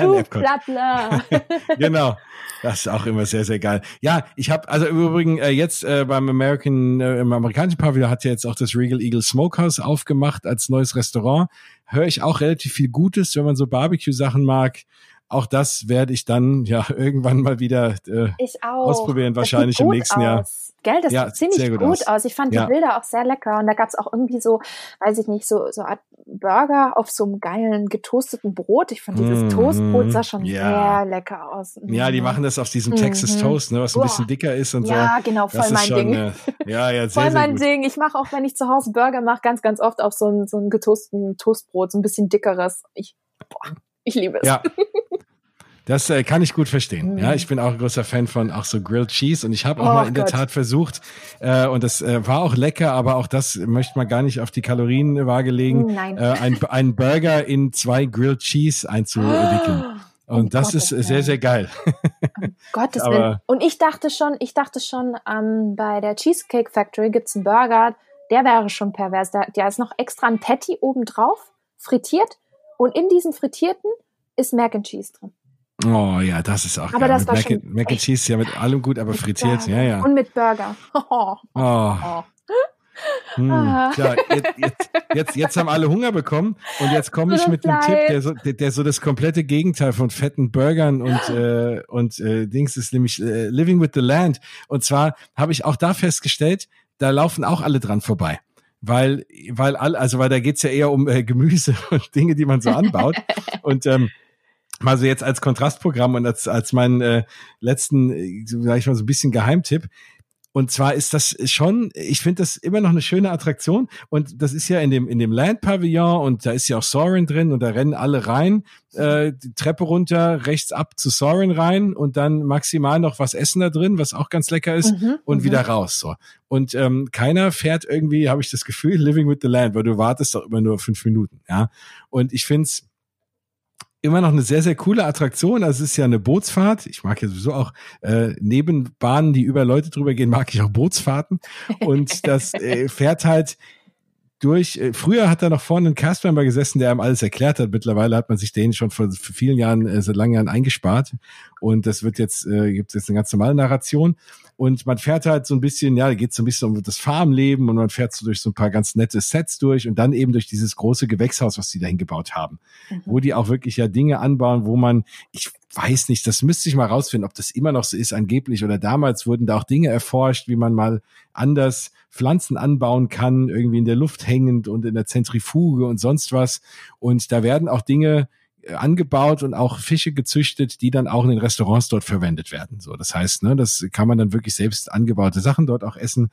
A: genau, das ist auch immer sehr, sehr geil. Ja, ich habe also im Übrigen äh, jetzt äh, beim American, äh, im amerikanischen Pavillon hat ja jetzt auch das Regal Eagle Smokehouse aufgemacht als neues Restaurant. Höre ich auch relativ viel Gutes, wenn man so Barbecue-Sachen mag. Auch das werde ich dann ja irgendwann mal wieder äh, ausprobieren, wahrscheinlich im nächsten aus. Jahr.
B: Gell, das ja, sieht ziemlich gut, gut aus. aus. Ich fand ja. die Bilder auch sehr lecker und da gab es auch irgendwie so, weiß ich nicht, so so Art Burger auf so einem geilen getoasteten Brot. Ich fand dieses mm, Toastbrot sah schon ja. sehr lecker aus.
A: Ja, die mhm. machen das auf diesem Texas mm, Toast, ne, was ein bisschen dicker ist und
B: ja, so. Ja, genau, voll mein schon, Ding. Äh,
A: ja, ja, sehr,
B: voll
A: sehr
B: mein
A: gut.
B: Ding. Ich mache auch, wenn ich zu Hause Burger mache, ganz, ganz oft auf so ein so ein getoasteten Toastbrot, so ein bisschen dickeres. Ich, boah, ich liebe es.
A: Ja. Das äh, kann ich gut verstehen. Mhm. Ja, ich bin auch ein großer Fan von auch so Grilled Cheese und ich habe auch oh, mal in Gott. der Tat versucht äh, und das äh, war auch lecker, aber auch das möchte man gar nicht auf die Kalorienwaage legen.
B: Nein.
A: Äh, ein, ein Burger in zwei Grilled Cheese einzuwickeln. Oh. Und das Gottes ist sehr, sehr geil.
B: Um Gottes Willen. Und ich dachte schon, ich dachte schon, ähm, bei der Cheesecake Factory gibt's einen Burger, der wäre schon pervers. Da, da ist noch extra ein Patty oben drauf, frittiert. Und in diesem Frittierten ist Mac and Cheese drin.
A: Oh ja, das ist auch
B: aber geil. Das
A: mit war Mac, schon Mac and Cheese ja mit allem gut, aber frittiert, ja, ja.
B: Und mit Burger.
A: Oh. oh. Hm, ah. tja, jetzt, jetzt, jetzt, jetzt haben alle Hunger bekommen und jetzt komme ich mit einem Tipp, der so, der, der so das komplette Gegenteil von fetten Burgern und äh, und äh, Dings ist nämlich äh, Living with the Land. Und zwar habe ich auch da festgestellt, da laufen auch alle dran vorbei weil weil all also weil da geht's ja eher um äh, Gemüse und Dinge, die man so anbaut und ähm, mal so jetzt als Kontrastprogramm und als, als meinen äh, letzten, äh, sag ich mal, so ein bisschen Geheimtipp. Und zwar ist das schon, ich finde das immer noch eine schöne Attraktion. Und das ist ja in dem, in dem Land Pavillon und da ist ja auch Soren drin und da rennen alle rein, äh, die Treppe runter, rechts ab zu Soren rein und dann maximal noch was essen da drin, was auch ganz lecker ist mhm, und mhm. wieder raus. So. Und ähm, keiner fährt irgendwie, habe ich das Gefühl, Living with the Land, weil du wartest doch immer nur fünf Minuten. Ja. Und ich finde es immer noch eine sehr, sehr coole Attraktion. Also es ist ja eine Bootsfahrt. Ich mag ja sowieso auch äh, Nebenbahnen, die über Leute drüber gehen, mag ich auch Bootsfahrten. Und das äh, fährt halt durch. Äh, früher hat da noch vorne ein Castmember gesessen, der einem alles erklärt hat. Mittlerweile hat man sich den schon vor vielen Jahren, äh, seit langen Jahren eingespart. Und das wird jetzt, äh, gibt jetzt eine ganz normale Narration. Und man fährt halt so ein bisschen, ja, da geht so ein bisschen um das Farmleben und man fährt so durch so ein paar ganz nette Sets durch und dann eben durch dieses große Gewächshaus, was die da hingebaut haben, mhm. wo die auch wirklich ja Dinge anbauen, wo man, ich weiß nicht, das müsste ich mal rausfinden, ob das immer noch so ist angeblich oder damals wurden da auch Dinge erforscht, wie man mal anders Pflanzen anbauen kann, irgendwie in der Luft hängend und in der Zentrifuge und sonst was. Und da werden auch Dinge angebaut und auch Fische gezüchtet, die dann auch in den Restaurants dort verwendet werden. So, das heißt, ne, das kann man dann wirklich selbst angebaute Sachen dort auch essen.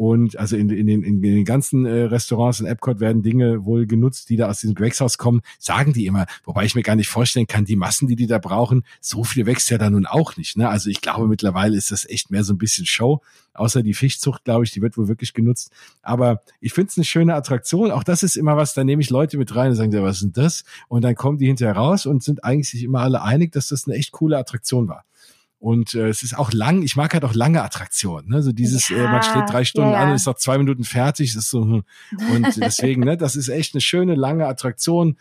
A: Und also in, in, den, in den ganzen äh, Restaurants in Epcot werden Dinge wohl genutzt, die da aus diesem Gregshaus kommen, sagen die immer. Wobei ich mir gar nicht vorstellen kann, die Massen, die die da brauchen, so viel wächst ja da nun auch nicht. Ne? Also ich glaube, mittlerweile ist das echt mehr so ein bisschen Show. Außer die Fischzucht, glaube ich, die wird wohl wirklich genutzt. Aber ich finde es eine schöne Attraktion. Auch das ist immer was, da nehme ich Leute mit rein und sagen, ja, was ist denn das? Und dann kommen die hinterher raus und sind eigentlich sich immer alle einig, dass das eine echt coole Attraktion war. Und äh, es ist auch lang, ich mag halt auch lange Attraktionen. Ne? So dieses, ja, äh, man steht drei Stunden ja, ja. an und ist noch zwei Minuten fertig. Das ist so, hm. und deswegen, ne, das ist echt eine schöne, lange Attraktion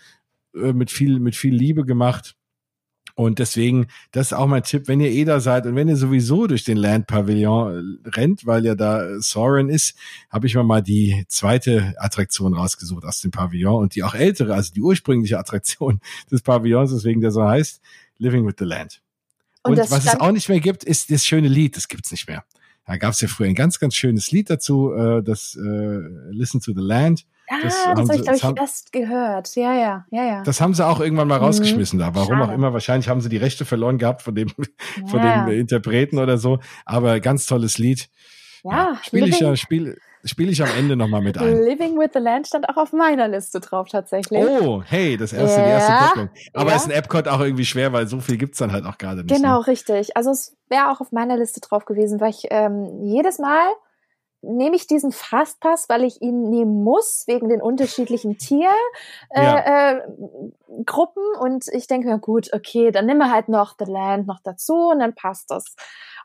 A: äh, mit viel, mit viel Liebe gemacht. Und deswegen, das ist auch mein Tipp, wenn ihr eh da seid und wenn ihr sowieso durch den Land Pavillon äh, rennt, weil ja da Soren ist, habe ich mir mal die zweite Attraktion rausgesucht aus dem Pavillon und die auch ältere, also die ursprüngliche Attraktion des Pavillons, deswegen der so heißt, Living with the Land. Und, und was es auch nicht mehr gibt, ist das schöne Lied, das gibt's nicht mehr. Da gab's ja früher ein ganz, ganz schönes Lied dazu, äh, das äh, Listen to the Land.
B: Ah, das, das habe ich, glaube ich, haben, erst gehört. Ja, ja, ja, ja.
A: Das haben sie auch irgendwann mal mhm. rausgeschmissen mhm. da. Warum Schade. auch immer. Wahrscheinlich haben sie die Rechte verloren gehabt von dem, ja. von dem Interpreten oder so. Aber ganz tolles Lied. Ja, ja spiele ich ja, spiel, spiele ich am Ende nochmal mit ein.
B: Living with the Land stand auch auf meiner Liste drauf tatsächlich.
A: Oh, hey, das erste, ja, die erste Kopplung. Aber ja. ist ein Epcot auch irgendwie schwer, weil so viel gibt's dann halt auch gerade nicht.
B: Genau,
A: ne?
B: richtig. Also es wäre auch auf meiner Liste drauf gewesen, weil ich ähm, jedes Mal nehme ich diesen Fastpass, weil ich ihn nehmen muss, wegen den unterschiedlichen Tiergruppen. Äh, ja. äh, und ich denke mir, gut, okay, dann nimm wir halt noch The Land noch dazu und dann passt das.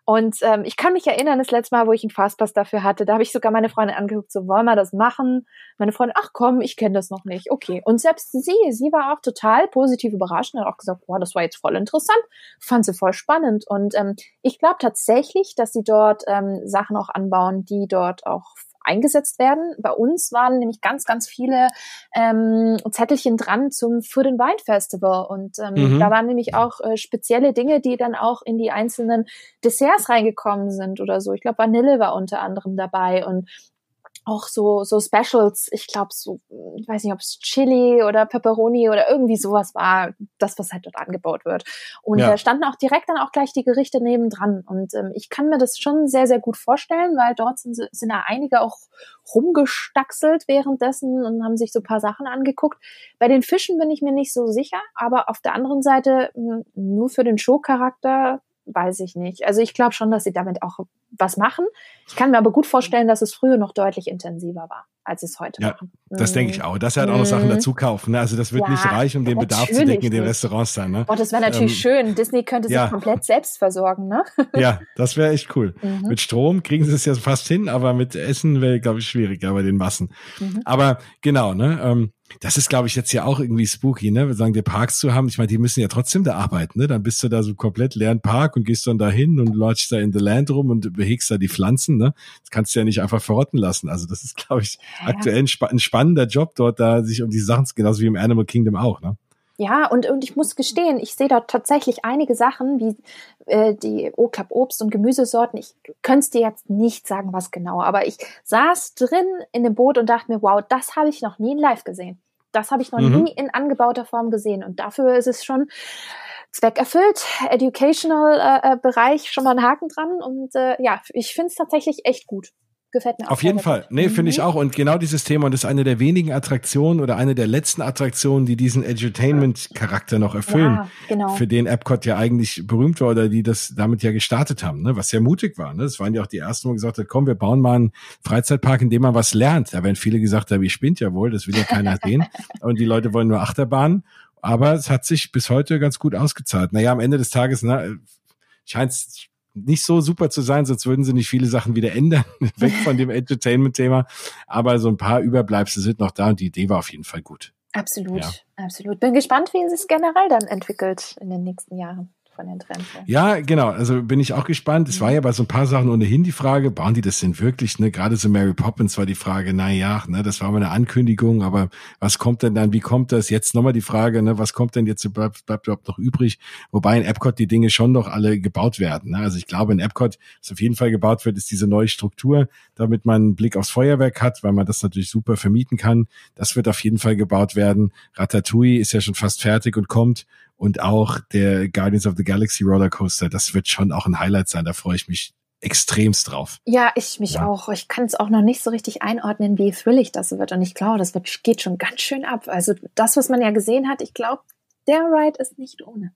B: Und ähm, ich kann mich erinnern, das letzte Mal, wo ich einen Fastpass dafür hatte, da habe ich sogar meine Freundin angeguckt, so wollen wir das machen? Meine Freundin, ach komm, ich kenne das noch nicht. Okay. Und selbst sie, sie war auch total positiv überrascht und hat auch gesagt, boah, das war jetzt voll interessant, fand sie voll spannend. Und ähm, ich glaube tatsächlich, dass sie dort ähm, Sachen auch anbauen, die dort auch eingesetzt werden. Bei uns waren nämlich ganz, ganz viele ähm, Zettelchen dran zum für den Wine Festival und ähm, mhm. da waren nämlich auch äh, spezielle Dinge, die dann auch in die einzelnen Desserts reingekommen sind oder so. Ich glaube, Vanille war unter anderem dabei und auch so so Specials, ich glaube so, ich weiß nicht, ob es Chili oder Pepperoni oder irgendwie sowas war, das was halt dort angebaut wird. Und ja. da standen auch direkt dann auch gleich die Gerichte nebendran. Und ähm, ich kann mir das schon sehr sehr gut vorstellen, weil dort sind sind da einige auch rumgestaxelt währenddessen und haben sich so paar Sachen angeguckt. Bei den Fischen bin ich mir nicht so sicher, aber auf der anderen Seite hm, nur für den Showcharakter weiß ich nicht. Also ich glaube schon, dass sie damit auch was machen. Ich kann mir aber gut vorstellen, dass es früher noch deutlich intensiver war, als es heute
A: ja, machen. Das mhm. denke ich auch. Dass er halt auch noch Sachen mhm. dazu kaufen. Ne? Also das wird ja, nicht reichen, um den Bedarf zu decken in den Restaurants dann. Ne?
B: Oh, das wäre natürlich ähm, schön. Disney könnte sich ja. komplett selbst versorgen. Ne?
A: Ja, das wäre echt cool. Mhm. Mit Strom kriegen sie es ja fast hin, aber mit Essen wäre, glaube ich, schwieriger bei den Massen. Mhm. Aber genau, ne? Ähm, das ist, glaube ich, jetzt ja auch irgendwie spooky, ne? Wir sagen, die Parks zu haben. Ich meine, die müssen ja trotzdem da arbeiten, ne? Dann bist du da so komplett leeren Park und gehst dann da hin und läufst da in the Land rum und behegst da die Pflanzen, ne? Das kannst du ja nicht einfach verrotten lassen. Also das ist, glaube ich, ja. aktuell ein, spa ein, spannender Job dort, da sich um die Sachen, genauso wie im Animal Kingdom auch, ne?
B: Ja, und, und ich muss gestehen, ich sehe dort tatsächlich einige Sachen, wie äh, die O-Club Obst- und Gemüsesorten. Ich könnte dir jetzt nicht sagen, was genau, aber ich saß drin in dem Boot und dachte mir, wow, das habe ich noch nie in live gesehen. Das habe ich noch mhm. nie in angebauter Form gesehen. Und dafür ist es schon zweckerfüllt, Educational äh, äh, Bereich schon mal einen Haken dran. Und äh, ja, ich finde es tatsächlich echt gut gefällt mir
A: auch. Auf jeden Fall. Nee, finde ich mhm. auch. Und genau dieses Thema, und das ist eine der wenigen Attraktionen oder eine der letzten Attraktionen, die diesen Edutainment-Charakter noch erfüllen. Ja, genau. Für den Epcot ja eigentlich berühmt war oder die das damit ja gestartet haben, ne? was sehr mutig war. Ne? Das waren ja auch die ersten, wo gesagt hat, komm, wir bauen mal einen Freizeitpark, in dem man was lernt. Da werden viele gesagt haben, ich spinnt ja wohl, das will ja keiner sehen. Und die Leute wollen nur Achterbahnen. Aber es hat sich bis heute ganz gut ausgezahlt. Naja, am Ende des Tages, ne, scheint es nicht so super zu sein, sonst würden sie nicht viele Sachen wieder ändern, weg von dem Entertainment-Thema. Aber so ein paar Überbleibsel sind noch da und die Idee war auf jeden Fall gut.
B: Absolut, ja. absolut. Bin gespannt, wie es sich generell dann entwickelt in den nächsten Jahren von den Trends.
A: Ja, genau. Also bin ich auch gespannt. Es mhm. war ja bei so ein paar Sachen ohnehin die Frage, bauen die das denn wirklich? Ne? Gerade so Mary Poppins war die Frage, na ja, ne, das war mal eine Ankündigung, aber was kommt denn dann? Wie kommt das? Jetzt nochmal die Frage, ne, was kommt denn jetzt bleibt, bleibt überhaupt noch übrig? Wobei in Epcot die Dinge schon noch alle gebaut werden. Ne? Also ich glaube, in Epcot, was auf jeden Fall gebaut wird, ist diese neue Struktur, damit man einen Blick aufs Feuerwerk hat, weil man das natürlich super vermieten kann. Das wird auf jeden Fall gebaut werden. Ratatouille ist ja schon fast fertig und kommt und auch der Guardians of the Galaxy Rollercoaster, das wird schon auch ein Highlight sein. Da freue ich mich extremst drauf.
B: Ja, ich mich ja. auch. Ich kann es auch noch nicht so richtig einordnen, wie thrillig das wird. Und ich glaube, das wird, geht schon ganz schön ab. Also das, was man ja gesehen hat, ich glaube, der Ride ist nicht ohne.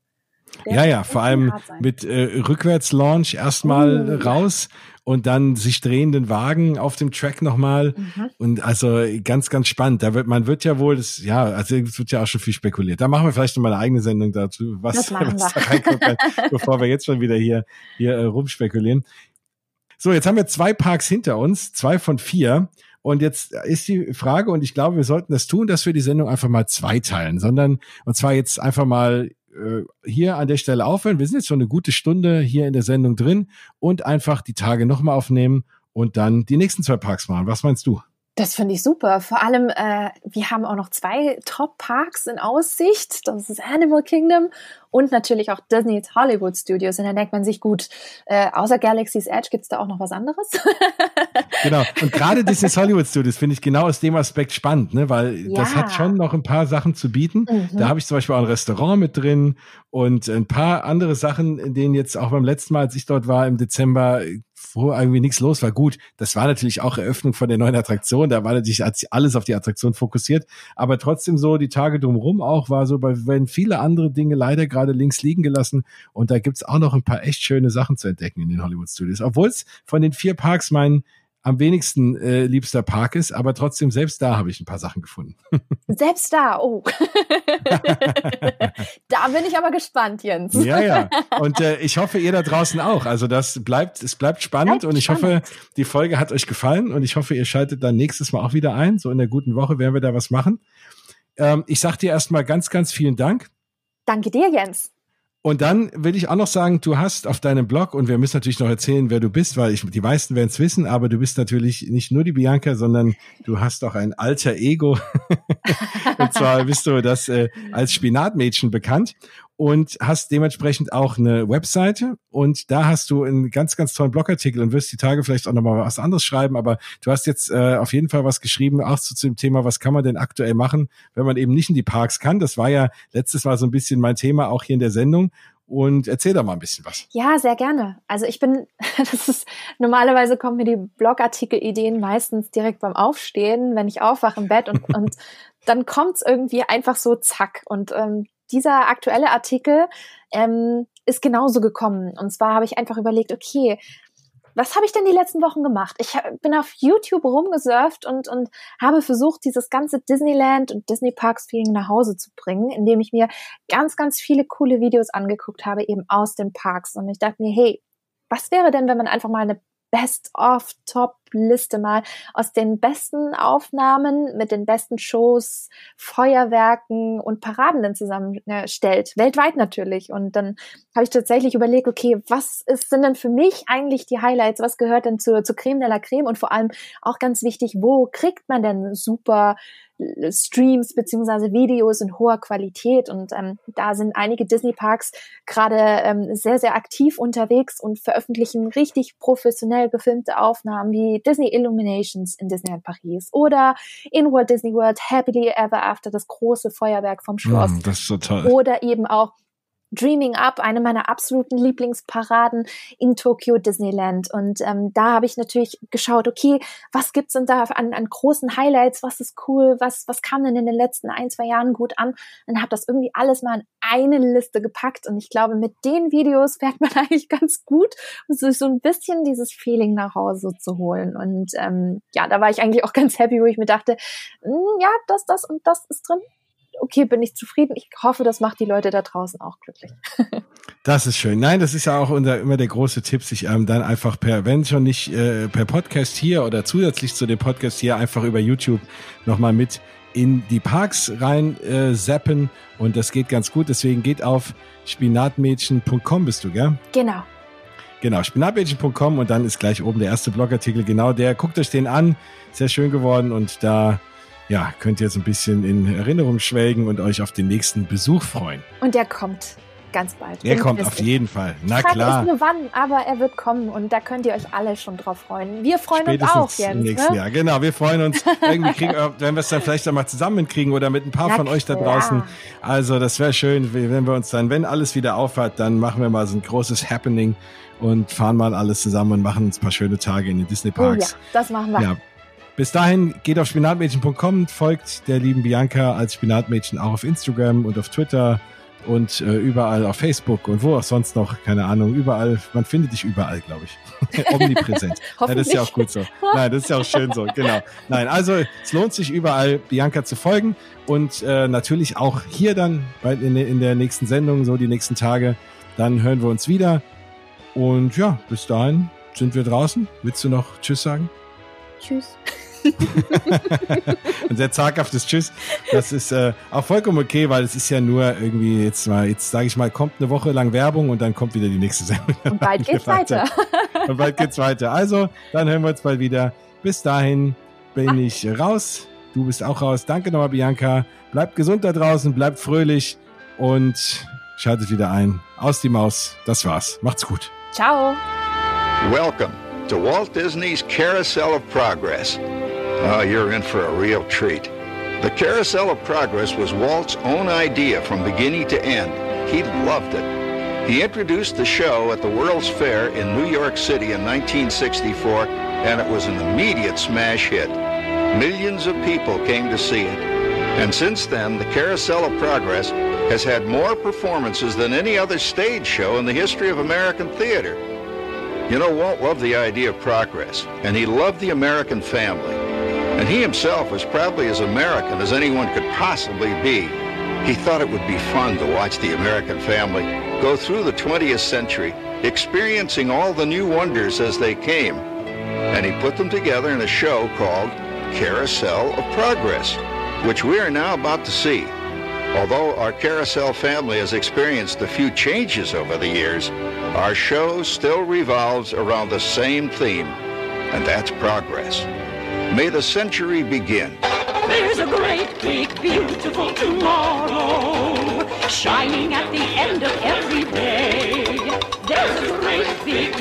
A: Der ja, ja, vor allem mit äh, Rückwärtslaunch erstmal uh, raus und dann sich drehenden Wagen auf dem Track nochmal. Mhm. Und also ganz, ganz spannend. Da wird, man wird ja wohl, das, ja, also es wird ja auch schon viel spekuliert. Da machen wir vielleicht nochmal eine eigene Sendung dazu, was, was da reinkommt, bevor wir jetzt schon wieder hier, hier äh, rumspekulieren. So, jetzt haben wir zwei Parks hinter uns, zwei von vier. Und jetzt ist die Frage, und ich glaube, wir sollten das tun, dass wir die Sendung einfach mal zweiteilen, sondern, und zwar jetzt einfach mal äh, hier an der Stelle aufhören. Wir sind jetzt schon eine gute Stunde hier in der Sendung drin und einfach die Tage nochmal aufnehmen und dann die nächsten zwei Parks machen. Was meinst du?
B: Das finde ich super. Vor allem, äh, wir haben auch noch zwei Top-Parks in Aussicht. Das ist Animal Kingdom und natürlich auch Disney's Hollywood Studios. Und dann denkt man sich, gut, äh, außer Galaxy's Edge gibt's da auch noch was anderes.
A: genau. Und gerade Disney's Hollywood Studios finde ich genau aus dem Aspekt spannend, ne? weil ja. das hat schon noch ein paar Sachen zu bieten. Mhm. Da habe ich zum Beispiel auch ein Restaurant mit drin und ein paar andere Sachen, in denen jetzt auch beim letzten Mal, als ich dort war im Dezember, wo irgendwie nichts los war. Gut, das war natürlich auch Eröffnung von der neuen Attraktion. Da war natürlich alles auf die Attraktion fokussiert. Aber trotzdem so die Tage drumherum auch war so, weil wenn viele andere Dinge leider gerade links liegen gelassen. Und da gibt's auch noch ein paar echt schöne Sachen zu entdecken in den Hollywood Studios. Obwohl es von den vier Parks mein am wenigsten äh, liebster Park ist, aber trotzdem selbst da habe ich ein paar Sachen gefunden.
B: Selbst da, oh. da bin ich aber gespannt, Jens.
A: ja, ja. Und äh, ich hoffe, ihr da draußen auch. Also das bleibt, es bleibt spannend bleibt und ich spannend. hoffe, die Folge hat euch gefallen und ich hoffe, ihr schaltet dann nächstes Mal auch wieder ein. So in der guten Woche werden wir da was machen. Ähm, ich sag dir erstmal ganz, ganz vielen Dank.
B: Danke dir, Jens.
A: Und dann will ich auch noch sagen, du hast auf deinem Blog, und wir müssen natürlich noch erzählen, wer du bist, weil ich, die meisten werden es wissen, aber du bist natürlich nicht nur die Bianca, sondern du hast auch ein alter Ego. und zwar bist du das äh, als Spinatmädchen bekannt und hast dementsprechend auch eine Webseite und da hast du einen ganz, ganz tollen Blogartikel und wirst die Tage vielleicht auch nochmal was anderes schreiben, aber du hast jetzt äh, auf jeden Fall was geschrieben, auch zu, zu dem Thema, was kann man denn aktuell machen, wenn man eben nicht in die Parks kann. Das war ja letztes Mal so ein bisschen mein Thema auch hier in der Sendung und erzähl da mal ein bisschen was.
B: Ja, sehr gerne. Also ich bin, das ist, normalerweise kommen mir die Blogartikel-Ideen meistens direkt beim Aufstehen, wenn ich aufwache im Bett und, und dann kommt's irgendwie einfach so zack. Und ähm, dieser aktuelle Artikel ähm, ist genauso gekommen. Und zwar habe ich einfach überlegt, okay, was habe ich denn die letzten Wochen gemacht? Ich bin auf YouTube rumgesurft und, und habe versucht, dieses ganze Disneyland und Disney Parks Feeling nach Hause zu bringen, indem ich mir ganz, ganz viele coole Videos angeguckt habe, eben aus den Parks. Und ich dachte mir, hey, was wäre denn, wenn man einfach mal eine Best-of-Top-Liste mal aus den besten Aufnahmen mit den besten Shows, Feuerwerken und Paraden zusammenstellt. Weltweit natürlich. Und dann habe ich tatsächlich überlegt, okay, was ist, sind denn für mich eigentlich die Highlights? Was gehört denn zur, zur Creme de la Creme? Und vor allem auch ganz wichtig, wo kriegt man denn super Streams beziehungsweise Videos in hoher Qualität. Und ähm, da sind einige Disney-Parks gerade ähm, sehr, sehr aktiv unterwegs und veröffentlichen richtig professionell gefilmte Aufnahmen wie Disney Illuminations in Disneyland Paris oder in Walt Disney World Happily Ever After, das große Feuerwerk vom Schloss. Mm,
A: das ist so toll.
B: Oder eben auch Dreaming Up, eine meiner absoluten Lieblingsparaden in Tokyo Disneyland. Und ähm, da habe ich natürlich geschaut, okay, was gibt's denn da an, an großen Highlights? Was ist cool? Was, was kam denn in den letzten ein, zwei Jahren gut an? Und habe das irgendwie alles mal in eine Liste gepackt. Und ich glaube, mit den Videos fährt man eigentlich ganz gut, um sich so ein bisschen dieses Feeling nach Hause zu holen. Und ähm, ja, da war ich eigentlich auch ganz happy, wo ich mir dachte, hm, ja, das, das und das ist drin okay, bin ich zufrieden. Ich hoffe, das macht die Leute da draußen auch glücklich.
A: Das ist schön. Nein, das ist ja auch unser, immer der große Tipp, sich ähm, dann einfach per, wenn schon nicht äh, per Podcast hier oder zusätzlich zu dem Podcast hier einfach über YouTube nochmal mit in die Parks rein äh, zappen und das geht ganz gut. Deswegen geht auf spinatmädchen.com bist du, gell?
B: Genau.
A: Genau, spinatmädchen.com und dann ist gleich oben der erste Blogartikel. Genau der. Guckt euch den an. Sehr schön geworden und da ja, könnt ihr jetzt ein bisschen in Erinnerung schwelgen und euch auf den nächsten Besuch freuen.
B: Und der kommt ganz bald.
A: Der kommt auf jeden Fall. Na
B: Frage
A: klar.
B: Ist nur wann, aber er wird kommen und da könnt ihr euch alle schon drauf freuen. Wir freuen Spätestens uns auch, Jens. Im nächsten
A: ne? Jahr. Genau, wir freuen uns. Irgendwie kriegen, wenn wir es dann vielleicht einmal zusammenkriegen oder mit ein paar Na von euch da draußen. Also, das wäre schön, wenn wir uns dann, wenn alles wieder aufhört, dann machen wir mal so ein großes Happening und fahren mal alles zusammen und machen uns ein paar schöne Tage in den Disney Parks.
B: Oh ja, das machen wir. Ja,
A: bis dahin geht auf spinatmädchen.com, folgt der lieben Bianca als Spinatmädchen auch auf Instagram und auf Twitter und äh, überall auf Facebook und wo auch sonst noch, keine Ahnung, überall. Man findet dich überall, glaube ich. Omnipräsent. ja, das ist ja auch gut so. Nein, das ist ja auch schön so, genau. Nein, also es lohnt sich überall Bianca zu folgen und äh, natürlich auch hier dann bei, in, in der nächsten Sendung, so die nächsten Tage. Dann hören wir uns wieder. Und ja, bis dahin sind wir draußen. Willst du noch Tschüss sagen?
B: Tschüss.
A: Ein sehr zaghaftes Tschüss. Das ist äh, auch vollkommen okay, weil es ist ja nur irgendwie jetzt mal, jetzt sage ich mal, kommt eine Woche lang Werbung und dann kommt wieder die nächste Sendung.
B: Und bald geht's weiter.
A: und bald geht's weiter. Also, dann hören wir uns bald wieder. Bis dahin bin ich raus. Du bist auch raus. Danke nochmal, Bianca. Bleibt gesund da draußen, bleibt fröhlich und schaltet wieder ein. Aus die Maus. Das war's. Macht's gut.
B: Ciao.
C: Welcome to Walt Disney's Carousel of Progress. Oh, you're in for a real treat. The Carousel of Progress was Walt's own idea from beginning to end. He loved it. He introduced the show at the World's Fair in New York City in 1964, and it was an immediate smash hit. Millions of people came to see it. And since then, the Carousel of Progress has had more performances than any other stage show in the history of American theater. You know, Walt loved the idea of progress, and he loved the American family. And he himself was probably as American as anyone could possibly be. He thought it would be fun to watch the American family go through the 20th century, experiencing all the new wonders as they came. And he put them together in a show called Carousel of Progress, which we are now about to see. Although our Carousel family has experienced a few changes over the years, our show still revolves around the same theme, and that's progress. May the century begin.
D: There's a great, big, beautiful tomorrow shining at the end of every day. There's a great, big,